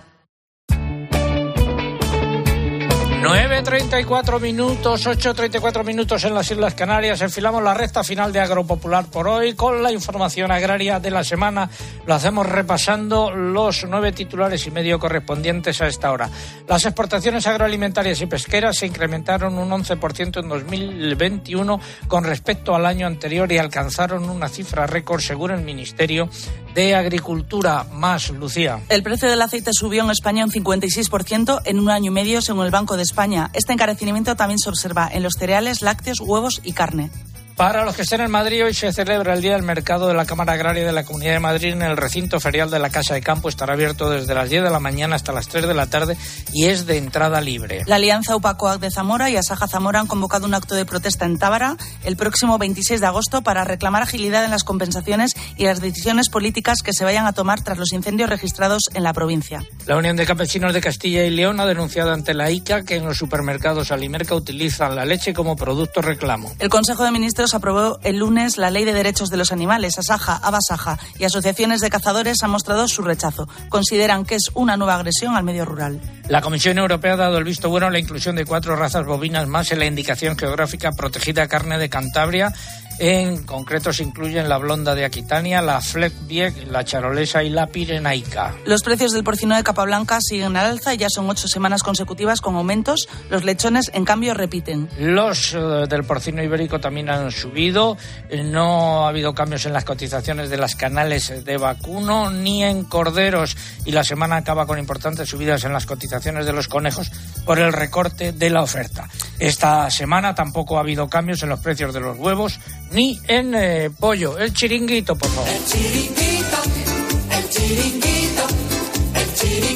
9.34 minutos, 8.34 minutos en las Islas Canarias. Enfilamos la recta final de Agropopular por hoy con la información agraria de la semana. Lo hacemos repasando los nueve titulares y medio correspondientes a esta hora. Las exportaciones agroalimentarias y pesqueras se incrementaron un 11% en 2021 con respecto al año anterior y alcanzaron una cifra récord según el Ministerio de Agricultura. Más, Lucía. El precio del aceite subió en España un 56% en un año y medio según el Banco de España. Este encarecimiento también se observa en los cereales, lácteos, huevos y carne. Para los que estén en Madrid, hoy se celebra el Día del Mercado de la Cámara Agraria de la Comunidad de Madrid en el recinto ferial de la Casa de Campo. Estará abierto desde las 10 de la mañana hasta las 3 de la tarde y es de entrada libre. La Alianza UPACOAC de Zamora y Asaja Zamora han convocado un acto de protesta en Tábara el próximo 26 de agosto para reclamar agilidad en las compensaciones y las decisiones políticas que se vayan a tomar tras los incendios registrados en la provincia. La Unión de Campesinos de Castilla y León ha denunciado ante la ICA que en los supermercados Alimerca utilizan la leche como producto reclamo. El Consejo de Ministros aprobó el lunes la Ley de Derechos de los Animales. Asaja, Abasaja y asociaciones de cazadores han mostrado su rechazo. Consideran que es una nueva agresión al medio rural. La Comisión Europea ha dado el visto bueno a la inclusión de cuatro razas bovinas más en la indicación geográfica protegida carne de Cantabria. En concreto se incluyen la blonda de Aquitania, la Fleckbieg, la charolesa y la pirenaica. Los precios del porcino de capa blanca siguen al alza y ya son ocho semanas consecutivas con aumentos. Los lechones, en cambio, repiten. Los eh, del porcino ibérico también han subido. Eh, No ha habido cambios en las cotizaciones de las canales de vacuno ni en corderos. Y la semana acaba con importantes subidas en las cotizaciones de los conejos por el recorte de la oferta. Esta semana tampoco ha habido cambios en los precios de los huevos ni en eh, pollo. El chiringuito, por favor.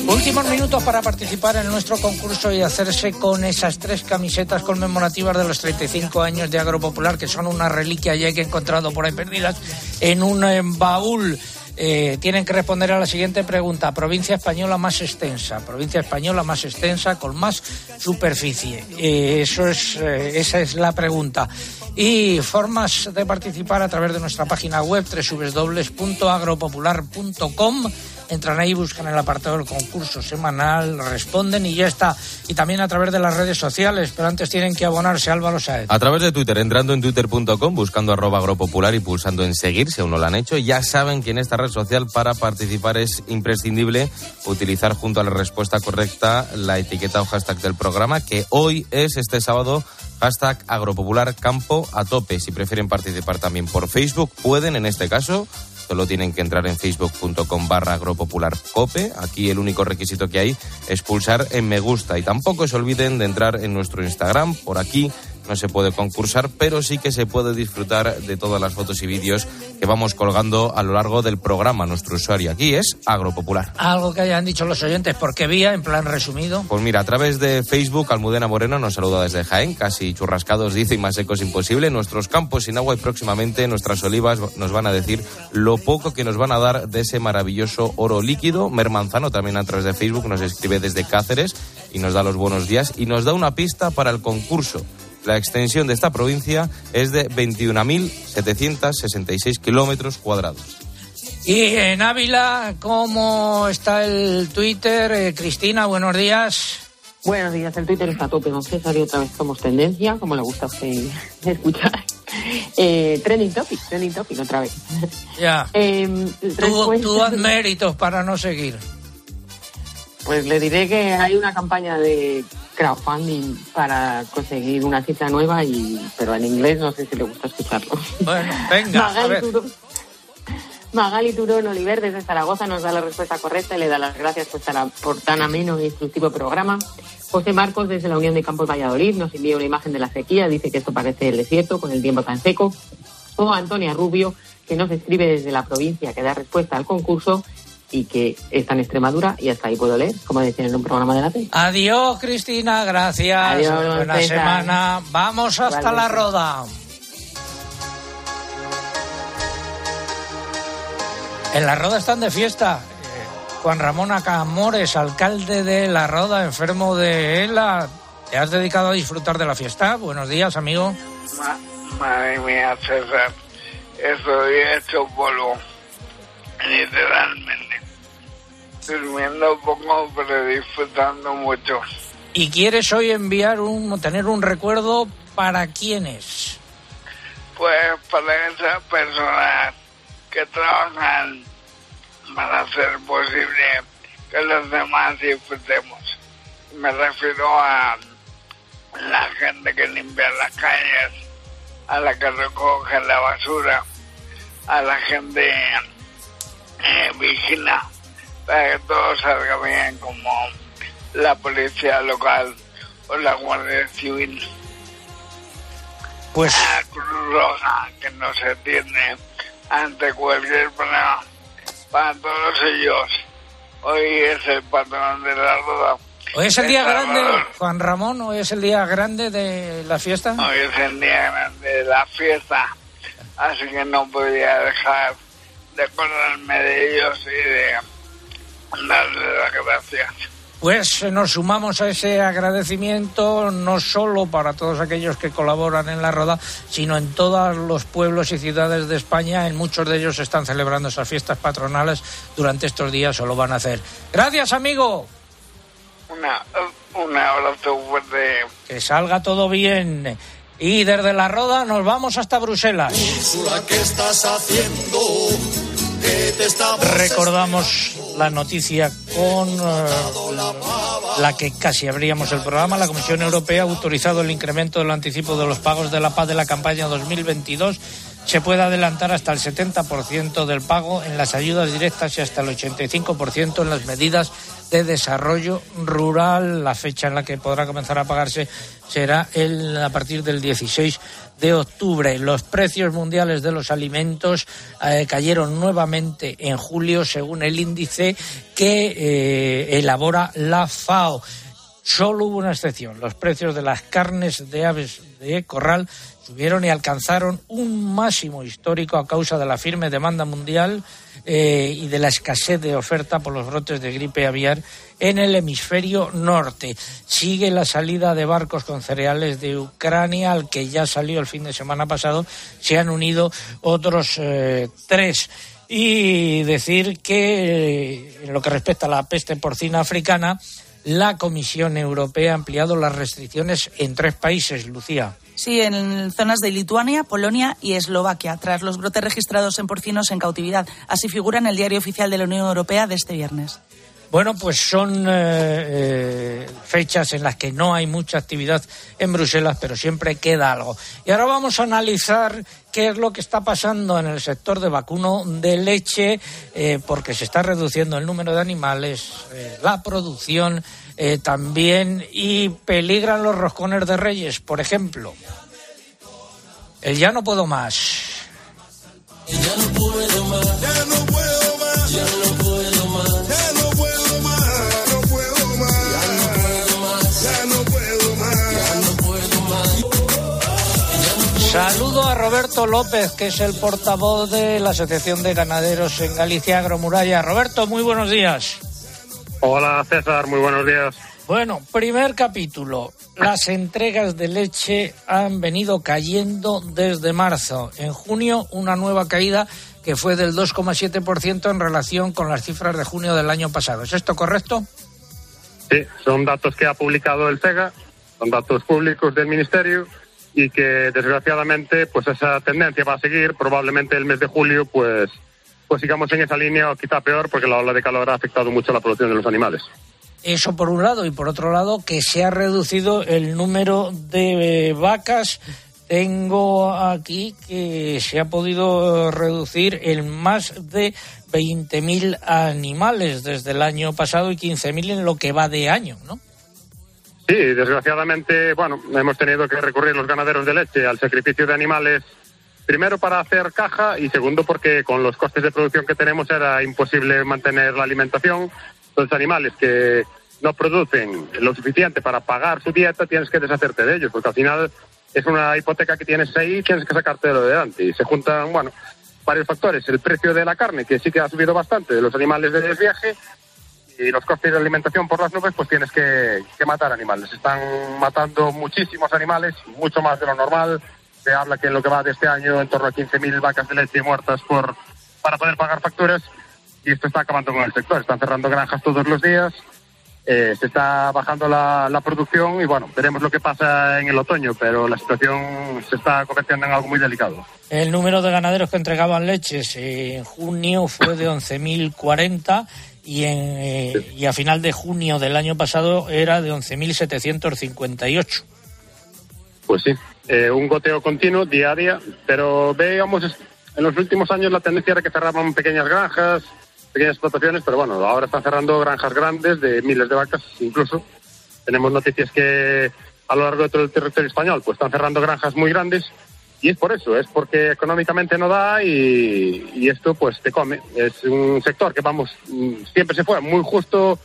Últimos minutos para participar en nuestro concurso y hacerse con esas tres camisetas conmemorativas de los 35 años de Agropopular, que son una reliquia ya que he encontrado por ahí perdidas en un eh, baúl. Eh, tienen que responder a la siguiente pregunta. Provincia española más extensa. Provincia española más extensa con más superficie. Eh, eso es, eh, esa es la pregunta. Y formas de participar a través de nuestra página web www.agropopular.com. Entran ahí, buscan el apartado del concurso semanal, responden y ya está. Y también a través de las redes sociales, pero antes tienen que abonarse, Álvaro Saez. A través de Twitter, entrando en twitter.com, buscando arroba agropopular y pulsando en seguir, si aún no lo han hecho, ya saben que en esta red social para participar es imprescindible utilizar junto a la respuesta correcta la etiqueta o hashtag del programa, que hoy es este sábado hashtag agropopular campo a tope. Si prefieren participar también por Facebook, pueden en este caso. Solo tienen que entrar en facebook.com barra agropopular cope. Aquí el único requisito que hay es pulsar en me gusta. Y tampoco se olviden de entrar en nuestro Instagram. Por aquí no se puede concursar, pero sí que se puede disfrutar de todas las fotos y vídeos que vamos colgando a lo largo del programa. Nuestro usuario aquí es Agropopular. Algo que hayan dicho los oyentes, ¿por qué vía? En plan resumido. Pues mira, a través de Facebook, Almudena Moreno nos saluda desde Jaén, casi churrascados, dice, y más secos imposible. Nuestros campos sin agua y próximamente nuestras olivas nos van a decir lo poco que nos van a dar de ese maravilloso oro líquido. Mermanzano también a través de Facebook nos escribe desde Cáceres y nos da los buenos días y nos da una pista para el concurso. La extensión de esta provincia es de 21.766 kilómetros cuadrados. Y en Ávila, ¿cómo está el Twitter? Eh, Cristina, buenos días. Buenos días, el Twitter está a tope, don César, y otra vez somos tendencia, como le gusta a usted *laughs* escuchar. Eh, trending topic, trending topic otra vez. Ya. *laughs* Eh, Tú, respuesta- tú haz méritos para no seguir. Pues le diré que hay una campaña de crowdfunding para conseguir una cita nueva, y pero en inglés no sé si le gusta escucharlo. Bueno, venga, a Magali ver. Turón, Magali Turón Oliver desde Zaragoza nos da la respuesta correcta y le da las gracias por, tan- por tan ameno e instructivo programa. José Marcos desde la Unión de Campos Valladolid nos envía una imagen de la sequía, dice que esto parece el desierto con el tiempo tan seco. O Antonia Rubio, que nos escribe desde la provincia que da respuesta al concurso y que está en Extremadura y hasta ahí puedo leer, como decían en un programa de la tele. Adiós, Cristina, gracias. Adiós, Buena César. semana. Vamos hasta la roda. En la roda están de fiesta. Eh, Juan Ramón Acamores, alcalde de la roda, enfermo de ELA. ¿Te has dedicado a disfrutar de la fiesta? Buenos días, amigo. Ma- madre mía, César, estoy hecho polvo, literalmente. Durmiendo poco, pero disfrutando mucho. y quieres hoy enviar un, tener un recuerdo para quiénes. Pues para esas personas que trabajan para hacer posible que los demás disfrutemos. Me refiero a la gente que limpia las calles, a la que recoge la basura, a la gente eh, vigila para que todo salga bien, como la policía local o la Guardia Civil. Pues. La Cruz Roja, que no se tiene ante cualquier problema. Para todos ellos, hoy es el patrón de la rueda. Hoy es el día grande. Juan Ramón, hoy es el día grande de la fiesta. Hoy es el día grande de la fiesta, así que no podía dejar de acordarme de ellos y de las gracias. Pues eh, nos sumamos a ese agradecimiento no solo para todos aquellos que colaboran en la roda, sino en todos los pueblos y ciudades de España. En muchos de ellos están celebrando esas fiestas patronales durante estos días o lo van a hacer. Gracias, amigo. Una, un abrazo fuerte. Que salga todo bien. Y desde la roda nos vamos hasta Bruselas. Úrsula, ¿qué estás haciendo? ¿Qué te está Recordamos la noticia con eh, la que casi abríamos el programa. La Comisión Europea ha autorizado el incremento del anticipo de los pagos de la paz de la campaña 2022. Se puede adelantar hasta el 70% del pago en las ayudas directas y hasta el 85% en las medidas de desarrollo rural. La fecha en la que podrá comenzar a pagarse será el, a partir del 16 de octubre. Los precios mundiales de los alimentos eh, cayeron nuevamente en julio según el índice que eh, elabora la FAO. Solo hubo una excepción. Los precios de las carnes de aves de corral subieron y alcanzaron un máximo histórico a causa de la firme demanda mundial eh, y de la escasez de oferta por los brotes de gripe aviar en el hemisferio norte. Sigue la salida de barcos con cereales de Ucrania, al que ya salió el fin de semana pasado. Se han unido otros eh, tres. Y decir que, eh, en lo que respecta a la peste porcina africana, la Comisión Europea ha ampliado las restricciones en tres países, Lucía. Sí, en zonas de Lituania, Polonia y Eslovaquia, tras los brotes registrados en porcinos en cautividad. Así figura en el diario oficial de la Unión Europea de este viernes. Bueno, pues son eh, eh, fechas en las que no hay mucha actividad en Bruselas, pero siempre queda algo. Y ahora vamos a analizar qué es lo que está pasando en el sector de vacuno de leche, eh, porque se está reduciendo el número de animales, la producción también, y peligran los roscones de reyes, por ejemplo. El. Ya no puedo más, ya no puedo más, Saludo a Roberto López, que es el portavoz de la Asociación de Ganaderos en Galicia Agromuralla. Roberto, muy buenos días. Hola César, muy buenos días. Bueno, primer capítulo. Las entregas de leche han venido cayendo desde marzo. En junio, una nueva caída que fue del 2,7% en relación con las cifras de junio del año pasado. ¿Es esto correcto? Sí, son datos que ha publicado el SEGA, son datos públicos del Ministerio y que desgraciadamente pues esa tendencia va a seguir. Probablemente el mes de julio pues, pues sigamos en esa línea o quizá peor porque la ola de calor ha afectado mucho la producción de los animales. Eso por un lado y por otro lado que se ha reducido el número de eh, vacas. Tengo aquí que se ha podido reducir en más de 20.000 animales desde el año pasado y 15.000 en lo que va de año, ¿no? Sí, desgraciadamente, bueno, hemos tenido que recurrir los ganaderos de leche al sacrificio de animales, primero para hacer caja y segundo porque con los costes de producción que tenemos era imposible mantener la alimentación. Los animales que no producen lo suficiente para pagar su dieta, tienes que deshacerte de ellos, porque al final es una hipoteca que tienes ahí y tienes que sacártelo de delante. Y se juntan, bueno, varios factores. El precio de la carne, que sí que ha subido bastante, de los animales de desviaje, y los costes de alimentación por las nubes, pues tienes que, que matar animales. Están matando muchísimos animales, mucho más de lo normal. Se habla que en lo que va de este año en torno a 15.000 vacas de leche muertas por, para poder pagar facturas y esto está acabando con el sector. Están cerrando granjas todos los días eh, se está bajando la, la, producción y bueno, veremos lo que pasa en el otoño, pero la situación se está convirtiendo en algo muy delicado. El número de ganaderos que entregaban leches en junio fue de 11.040 y, en, eh, y a final de junio del año pasado era de 11.758. Pues sí, eh, un goteo continuo día a día, pero veamos, en los últimos años la tendencia era que cerraban pequeñas granjas, pequeñas explotaciones, pero bueno, ahora están cerrando granjas grandes de miles de vacas incluso. Tenemos noticias que a lo largo de todo el territorio español pues están cerrando granjas muy grandes y es por eso, es porque económicamente no da y, esto pues te come. Es un sector que vamos, siempre se fue muy justo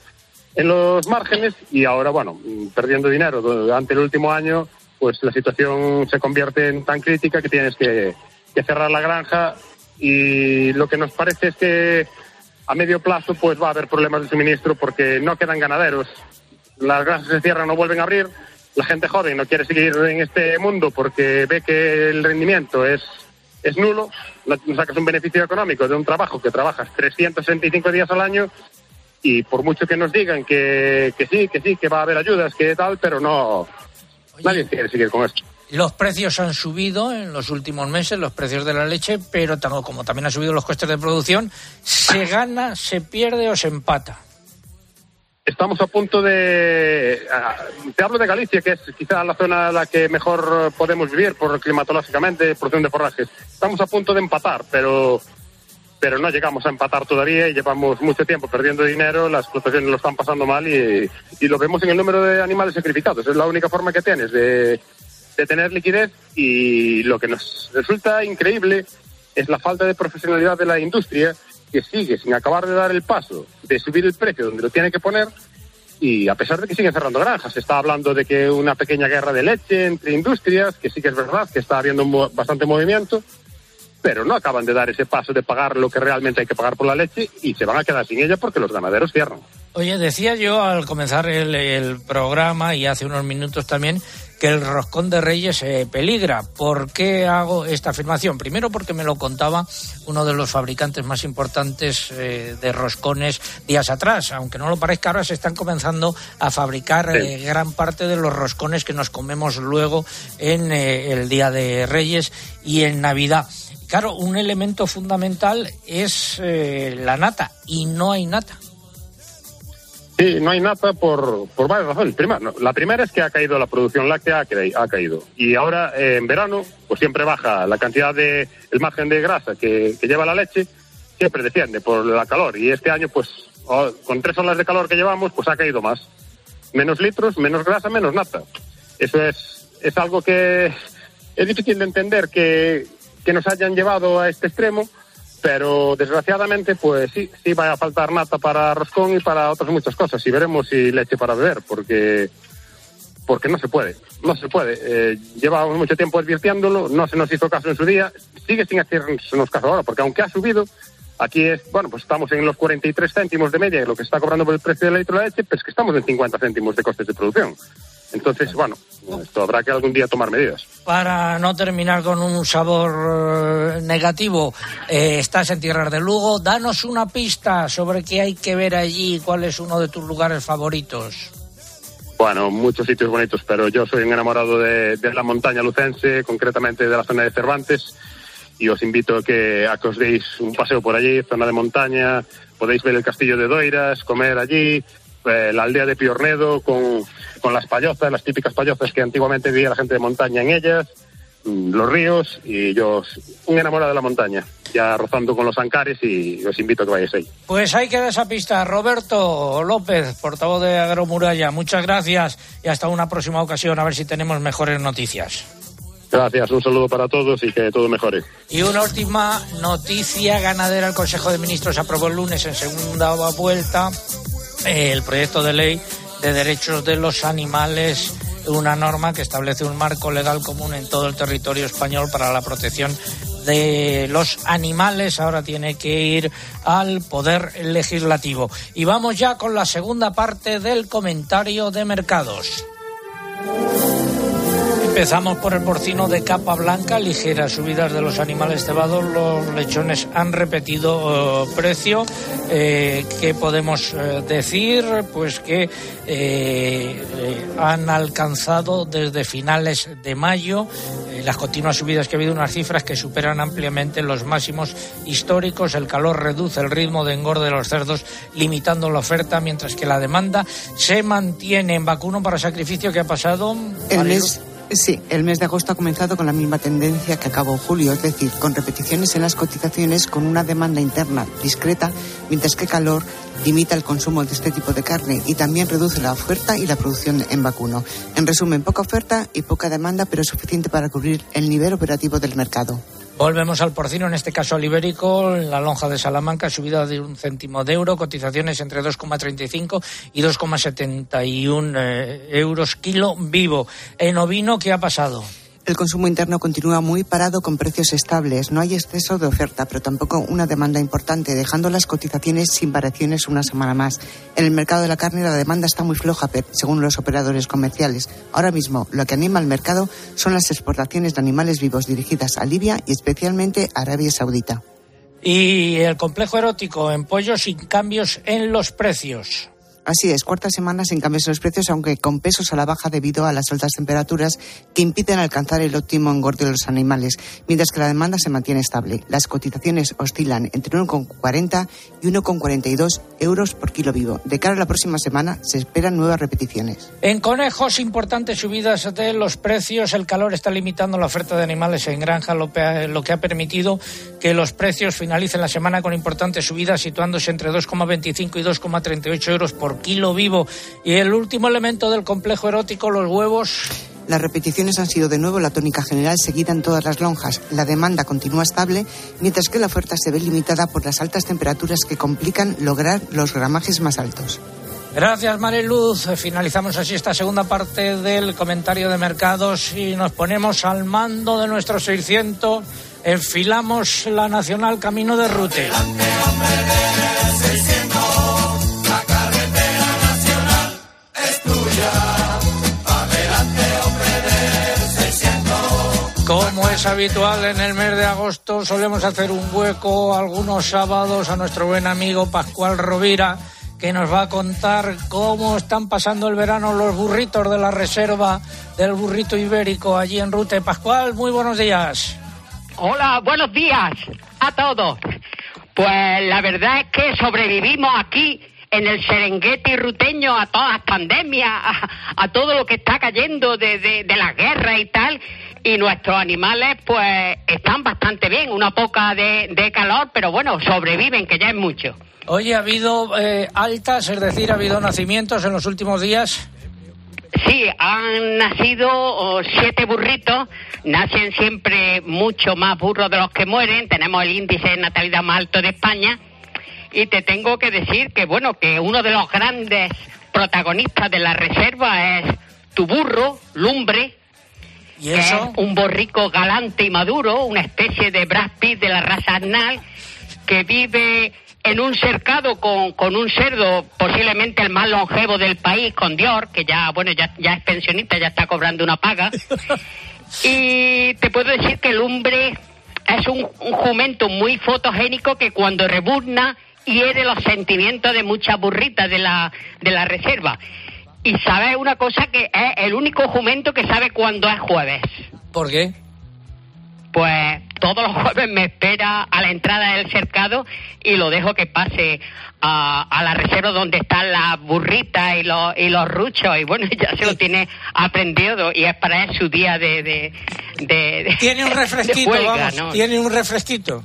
en los márgenes y ahora bueno, perdiendo dinero durante el último año pues la situación se convierte en tan crítica que tienes que, que cerrar la granja y lo que nos parece es que a medio plazo pues va a haber problemas de suministro porque no quedan ganaderos. Las granjas se cierran, no vuelven a abrir. La gente joven no quiere seguir en este mundo porque ve que el rendimiento es, es nulo. No sacas un beneficio económico de un trabajo que trabajas 365 días al año y por mucho que nos digan que, que sí, que sí, que va a haber ayudas, que tal, pero no, nadie quiere seguir con esto. Los precios han subido en los últimos meses, los precios de la leche, pero como también han subido los costes de producción, ¿se gana, se pierde o se empata? Estamos a punto de... Te hablo de Galicia, que es quizá la zona en la que mejor podemos vivir por climatológicamente, producción de forrajes. Estamos a punto de empatar, pero pero no llegamos a empatar todavía y llevamos mucho tiempo perdiendo dinero, las explotaciones lo están pasando mal y, y lo vemos en el número de animales sacrificados. Es la única forma que tienes de, de tener liquidez y lo que nos resulta increíble es la falta de profesionalidad de la industria que sigue sin acabar de dar el paso de subir el precio donde lo tiene que poner y a pesar de que siguen cerrando granjas, se está hablando de que una pequeña guerra de leche entre industrias, que sí que es verdad que está habiendo bastante movimiento, pero no acaban de dar ese paso de pagar lo que realmente hay que pagar por la leche y se van a quedar sin ella porque los ganaderos cierran. Oye, decía yo al comenzar el, el programa y hace unos minutos también que el roscón de Reyes eh, peligra. ¿Por qué hago esta afirmación? Primero porque me lo contaba uno de los fabricantes más importantes eh, de roscones días atrás. Aunque no lo parezca, ahora se están comenzando a fabricar eh, gran parte de los roscones que nos comemos luego en eh, el Día de Reyes y en Navidad. Claro, un elemento fundamental es la nata y no hay nata. Sí, no hay nata por, por varias razones. Primero, no, la primera es que ha caído la producción láctea, ha caído. Y ahora, eh, en verano, pues siempre baja la cantidad de, el margen de grasa que, que lleva la leche, siempre desciende por la calor. Y este año, pues, oh, con tres olas de calor que llevamos, pues ha caído más. Menos litros, menos grasa, menos nata. Eso es, es algo que *laughs* es difícil de entender que, que nos hayan llevado a este extremo, pero desgraciadamente, pues sí, sí va a faltar nata para roscón y para otras muchas cosas. Y veremos si leche para beber, porque porque no se puede, no se puede. Eh, llevamos mucho tiempo advirtiéndolo, no se nos hizo caso en su día, sigue sin hacernos caso ahora, porque aunque ha subido, aquí es, bueno, pues estamos en los 43 céntimos de media, lo que está cobrando por el precio del litro de leche, pues que estamos en 50 céntimos de costes de producción. Entonces, bueno, esto habrá que algún día tomar medidas. Para no terminar con un sabor eh, negativo, eh, estás en Tierras de Lugo. Danos una pista sobre qué hay que ver allí, cuál es uno de tus lugares favoritos. Bueno, muchos sitios bonitos, pero yo soy un enamorado de, de la montaña lucense, concretamente de la zona de Cervantes, y os invito a que, a que os deis un paseo por allí, zona de montaña, podéis ver el castillo de Doiras, comer allí, eh, la aldea de Piornedo con, con las payozas, las típicas payozas que antiguamente vivía la gente de montaña en ellas, mm, los ríos, y yo, un enamorado de la montaña, ya rozando con los ancares, y os invito a que vayáis ahí. Pues ahí queda esa pista. Roberto López, portavoz de Agromuralla, muchas gracias y hasta una próxima ocasión, a ver si tenemos mejores noticias. Gracias, un saludo para todos y que todo mejore. Y una última noticia ganadera. El Consejo de Ministros aprobó el lunes en segunda vuelta eh, el proyecto de ley de derechos de los animales, una norma que establece un marco legal común en todo el territorio español para la protección de los animales. Ahora tiene que ir al Poder Legislativo. Y vamos ya con la segunda parte del comentario de mercados. Empezamos por el porcino de capa blanca, ligeras subidas de los animales cebados. Los lechones han repetido eh, precio. Eh, ¿Qué podemos eh, decir? Pues que han alcanzado desde finales de mayo las continuas subidas que ha habido unas cifras que superan ampliamente los máximos históricos. El calor reduce el ritmo de engorde de los cerdos, limitando la oferta, mientras que la demanda se mantiene en vacuno para sacrificio que ha pasado. El mes Sí, el mes de agosto ha comenzado con la misma tendencia que acabó julio, es decir, con repeticiones en las cotizaciones con una demanda interna discreta, mientras que calor limita el consumo de este tipo de carne y también reduce la oferta y la producción en vacuno. En resumen, poca oferta y poca demanda, pero suficiente para cubrir el nivel operativo del mercado. Volvemos al porcino, en este caso al ibérico, la lonja de Salamanca, subida de un céntimo de euro, cotizaciones entre 2,35 y 2,71 eh, euros kilo vivo. En ovino, ¿qué ha pasado? El consumo interno continúa muy parado con precios estables. No hay exceso de oferta, pero tampoco una demanda importante, dejando las cotizaciones sin variaciones una semana más. En el mercado de la carne la demanda está muy floja, según los operadores comerciales. Ahora mismo, lo que anima al mercado son las exportaciones de animales vivos dirigidas a Libia y especialmente a Arabia Saudita. Y el complejo erótico en pollo sin cambios en los precios. Así es, cuarta semana sin cambios en los precios, aunque con pesos a la baja debido a las altas temperaturas que impiden alcanzar el óptimo engorde de los animales, mientras que la demanda se mantiene estable. Las cotizaciones oscilan entre 1,40 y 1,42 euros por kilo vivo. De cara a la próxima semana se esperan nuevas repeticiones. En conejos, importantes subidas de los precios. El calor está limitando la oferta de animales en granja, lo que ha permitido que los precios finalicen la semana con importantes subidas, situándose entre 2,25 y 2,38 euros por kilo vivo. Y el último elemento del complejo erótico, los huevos. Las repeticiones han sido de nuevo la tónica general seguida en todas las lonjas. La demanda continúa estable, mientras que la oferta se ve limitada por las altas temperaturas que complican lograr los gramajes más altos. Gracias, Mariluz. Finalizamos así esta segunda parte del comentario de mercados y nos ponemos al mando de nuestro 600. Enfilamos la Nacional Camino de Rute. Como es habitual en el mes de agosto, solemos hacer un hueco algunos sábados a nuestro buen amigo Pascual Rovira, que nos va a contar cómo están pasando el verano los burritos de la reserva del burrito ibérico allí en Rute. Pascual, muy buenos días. Hola, buenos días a todos. Pues la verdad es que sobrevivimos aquí en el Serengeti ruteño a todas las pandemias, a, todo lo que está cayendo de, de la guerra y tal y nuestros animales pues están bastante bien, una poca de, calor, pero bueno, sobreviven, que ya es mucho. Oye, ¿ha habido eh, altas, es decir, ha habido nacimientos en los últimos días? Sí, han nacido oh, siete burritos, nacen siempre mucho más burros de los que mueren, tenemos el índice de natalidad más alto de España. Y te tengo que decir que bueno, que uno de los grandes protagonistas de la reserva es tu burro, lumbre, es un borrico galante y maduro, una especie de Brad Pitt de la raza Arnal, que vive en un cercado con, con, un cerdo posiblemente el más longevo del país, con Dior, que ya, bueno, ya, ya es pensionista, ya está cobrando una paga. *laughs* y te puedo decir que el hombre es un, un jumento muy fotogénico que cuando rebuzna hiere los sentimientos de muchas burritas de la, de la reserva y sabe una cosa que es el único jumento que sabe cuándo es jueves. ¿Por qué? Pues todos los jueves me espera a la entrada del cercado y lo dejo que pase a, la reserva donde están las burritas y los, y los ruchos y bueno, *laughs* ya se lo tiene aprendido y es para él su día de... de, *laughs* tiene un refresquito, vamos, tiene un refresquito.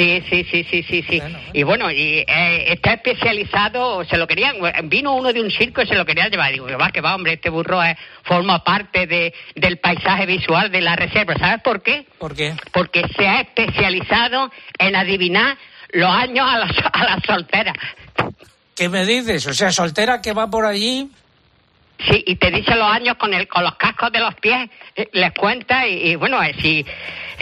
Sí, sí, sí, sí, sí, sí. Y bueno, y eh, está especializado, se lo querían, vino uno de un circo y se lo quería llevar. Digo, va, que va, hombre, este burro forma parte de, del paisaje visual de la reserva. ¿Sabes por qué? ¿Por qué? Porque se ha especializado en adivinar los años a las, a las solteras. ¿Qué me dices? O sea, soltera que va por allí Sí, y te dice los años con el con los cascos de los pies, eh, les cuenta y, y bueno, eh, si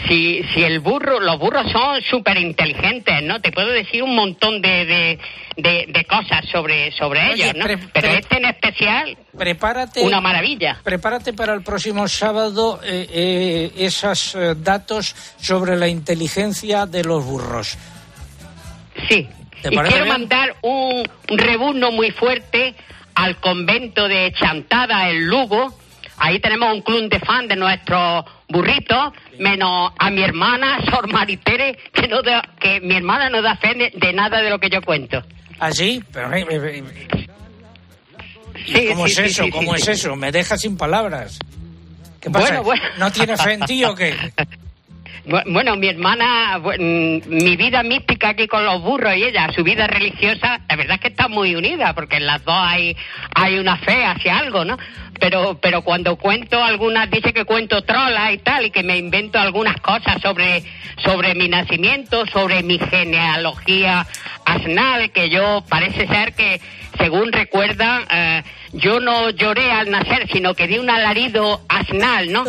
si si el burro, los burros son súper inteligentes, ¿no? Te puedo decir un montón de de, de, de cosas sobre sobre Oye, ellos, ¿no? pre- Pero pre- este en especial, Prepárate. una maravilla. Prepárate para el próximo sábado eh, eh, esos datos sobre la inteligencia de los burros. Sí. ¿Te Y quiero bien? mandar un, un rebuzno muy fuerte al convento de Chantada, en Lugo. Ahí tenemos un club de fan de nuestros burritos, menos a mi hermana, *laughs* Sor Maritere, que, no da- que mi hermana no da fe de, de nada de lo que yo cuento. ¿Así? Pero, eh, eh, eh, ¿y Sí, ¿Cómo sí, es sí, eso? sí, ¿Cómo sí, es sí. eso? ¿Me deja sin palabras? ¿Qué pasa? Bueno, bueno. ¿No tiene fe en ti o qué? *laughs* Bu- Bueno, mi hermana, mm, mi vida mística aquí con los burros y ella, su vida religiosa, la verdad es que está muy unida, porque en las dos hay, hay una fe hacia algo, ¿no? Pero, pero cuando cuento algunas, dice que cuento trolas y tal, y que me invento algunas cosas sobre, sobre mi nacimiento, sobre mi genealogía asnal, que yo parece ser que, según recuerdan, eh, yo no lloré al nacer, sino que di un alarido asnal, ¿no?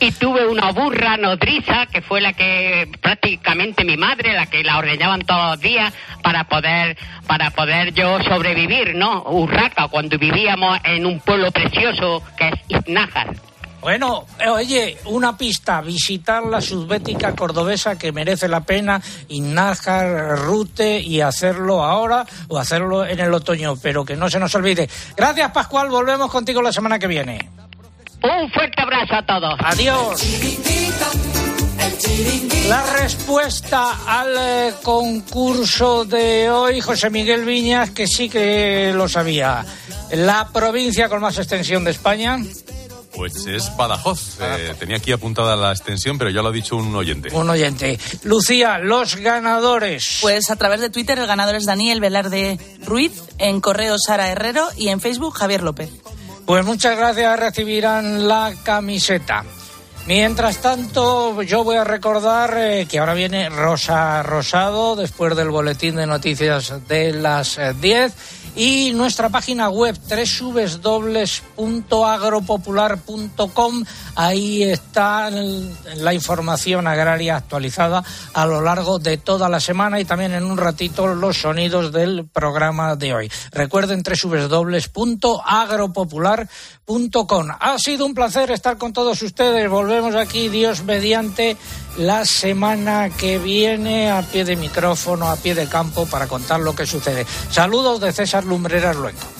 Y tuve una burra nodriza que fue la que prácticamente mi madre la que la ordeñaban todos los días para poder para poder yo sobrevivir no Urraca cuando vivíamos en un pueblo precioso que es Iznájar Bueno, eh, oye, una pista, visitar la subbética cordobesa que merece la pena, Innájar, Rute y hacerlo ahora o hacerlo en el otoño, pero que no se nos olvide. Gracias, Pascual, volvemos contigo la semana que viene. Un fuerte abrazo a todos adiós La respuesta al eh, concurso de hoy, José Miguel Viñas, que sí que lo sabía. La provincia con más extensión de España. Pues es Badajoz. Eh, tenía aquí apuntada la extensión, pero ya lo ha dicho un oyente. Un oyente. Lucía, los ganadores. Pues a través de Twitter el ganador es Daniel Velarde Ruiz, en correo Sara Herrero y en Facebook Javier López. Pues muchas gracias, recibirán la camiseta. Mientras tanto, yo voy a recordar eh, que ahora viene Rosa Rosado después del boletín de noticias de las eh, 10 y nuestra página web www.agropopular.com. Ahí está la información agraria actualizada a lo largo de toda la semana y también en un ratito los sonidos del programa de hoy. Recuerden www.agropopular.com. Ha sido un placer estar con todos ustedes. Volvemos aquí, Dios mediante, la semana que viene a pie de micrófono, a pie de campo, para contar lo que sucede. Saludos de César Lumbreras Luengo.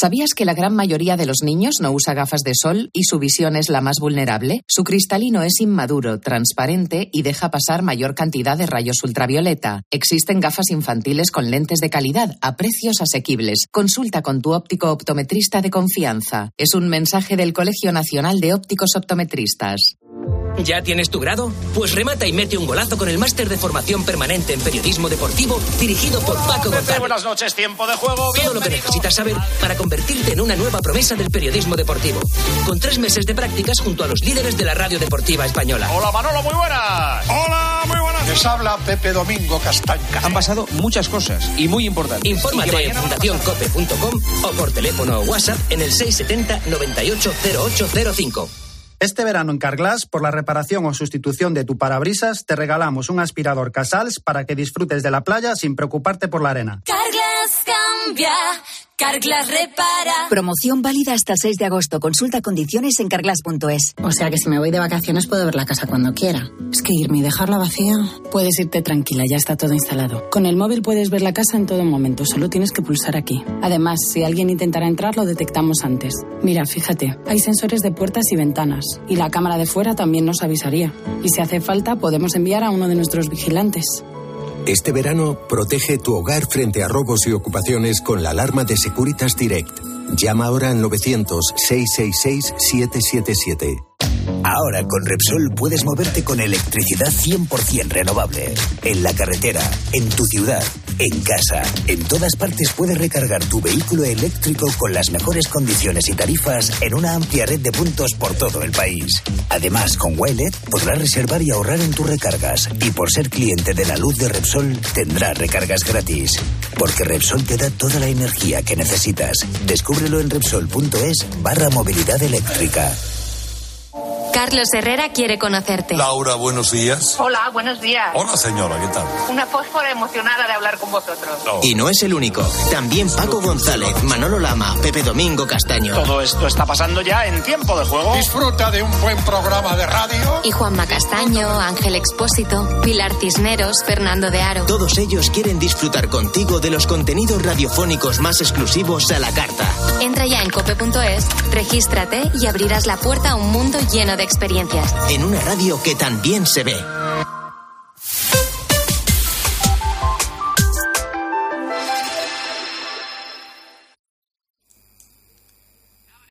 ¿Sabías que la gran mayoría de los niños no usa gafas de sol y su visión es la más vulnerable? Su cristalino es inmaduro, transparente y deja pasar mayor cantidad de rayos ultravioleta. Existen gafas infantiles con lentes de calidad a precios asequibles. Consulta con tu óptico optometrista de confianza. Es un mensaje del Colegio Nacional de Ópticos Optometristas. ¿Ya tienes tu grado? Pues remata y mete un golazo con el máster de formación permanente en periodismo deportivo dirigido por Paco González. Buenas noches, tiempo de juego. Todo lo que necesitas saber para convertirte en una nueva promesa del periodismo deportivo. Con tres meses de prácticas junto a los líderes de la radio deportiva española. Hola Manolo, muy buenas. Hola, muy buenas. Les habla Pepe Domingo Castaña. Han pasado muchas cosas y muy importantes. Infórmate en fundacioncope.com o por teléfono o WhatsApp en el 670 980805. Este verano en Carglass, por la reparación o sustitución de tu parabrisas, te regalamos un aspirador Casals para que disfrutes de la playa sin preocuparte por la arena. Carglass cambia, Carglass repara. Promoción válida hasta el 6 de agosto. Consulta condiciones en carglass.es. O sea que si me voy de vacaciones puedo ver la casa cuando quiera. Es que irme y dejarla vacía, puedes irte tranquila, ya está todo instalado. Con el móvil puedes ver la casa en todo momento, solo tienes que pulsar aquí. Además, si alguien intentara entrar, lo detectamos antes. Mira, fíjate, hay sensores de puertas y ventanas, y la cámara de fuera también nos avisaría. Y si hace falta, podemos enviar a uno de nuestros vigilantes. Este verano, protege tu hogar frente a robos y ocupaciones con la alarma de Securitas Direct. Llama ahora al 900-666-777. Ahora con Repsol puedes moverte con electricidad 100% renovable. En la carretera, en tu ciudad, en casa, en todas partes puedes recargar tu vehículo eléctrico con las mejores condiciones y tarifas en una amplia red de puntos por todo el país. Además, con Wilet podrás reservar y ahorrar en tus recargas. Y por ser cliente de la luz de Repsol, tendrás recargas gratis. Porque Repsol te da toda la energía que necesitas. Descúbrelo en Repsol.es barra movilidad eléctrica. Carlos Herrera quiere conocerte. Laura, buenos días. Hola, buenos días. Hola, señora, ¿qué tal? Una fósfora emocionada de hablar con vosotros. Y no es el único. También Paco González, Manolo Lama, Pepe Domingo Castaño. Todo esto está pasando ya en tiempo de juego. Disfruta de un buen programa de radio. Y Juanma Castaño, Ángel Expósito, Pilar Cisneros, Fernando de Aro. Todos ellos quieren disfrutar contigo de los contenidos radiofónicos más exclusivos a la carta. Entra ya en cope.es, regístrate y abrirás la puerta a un mundo lleno experiencias. En una radio que también se ve.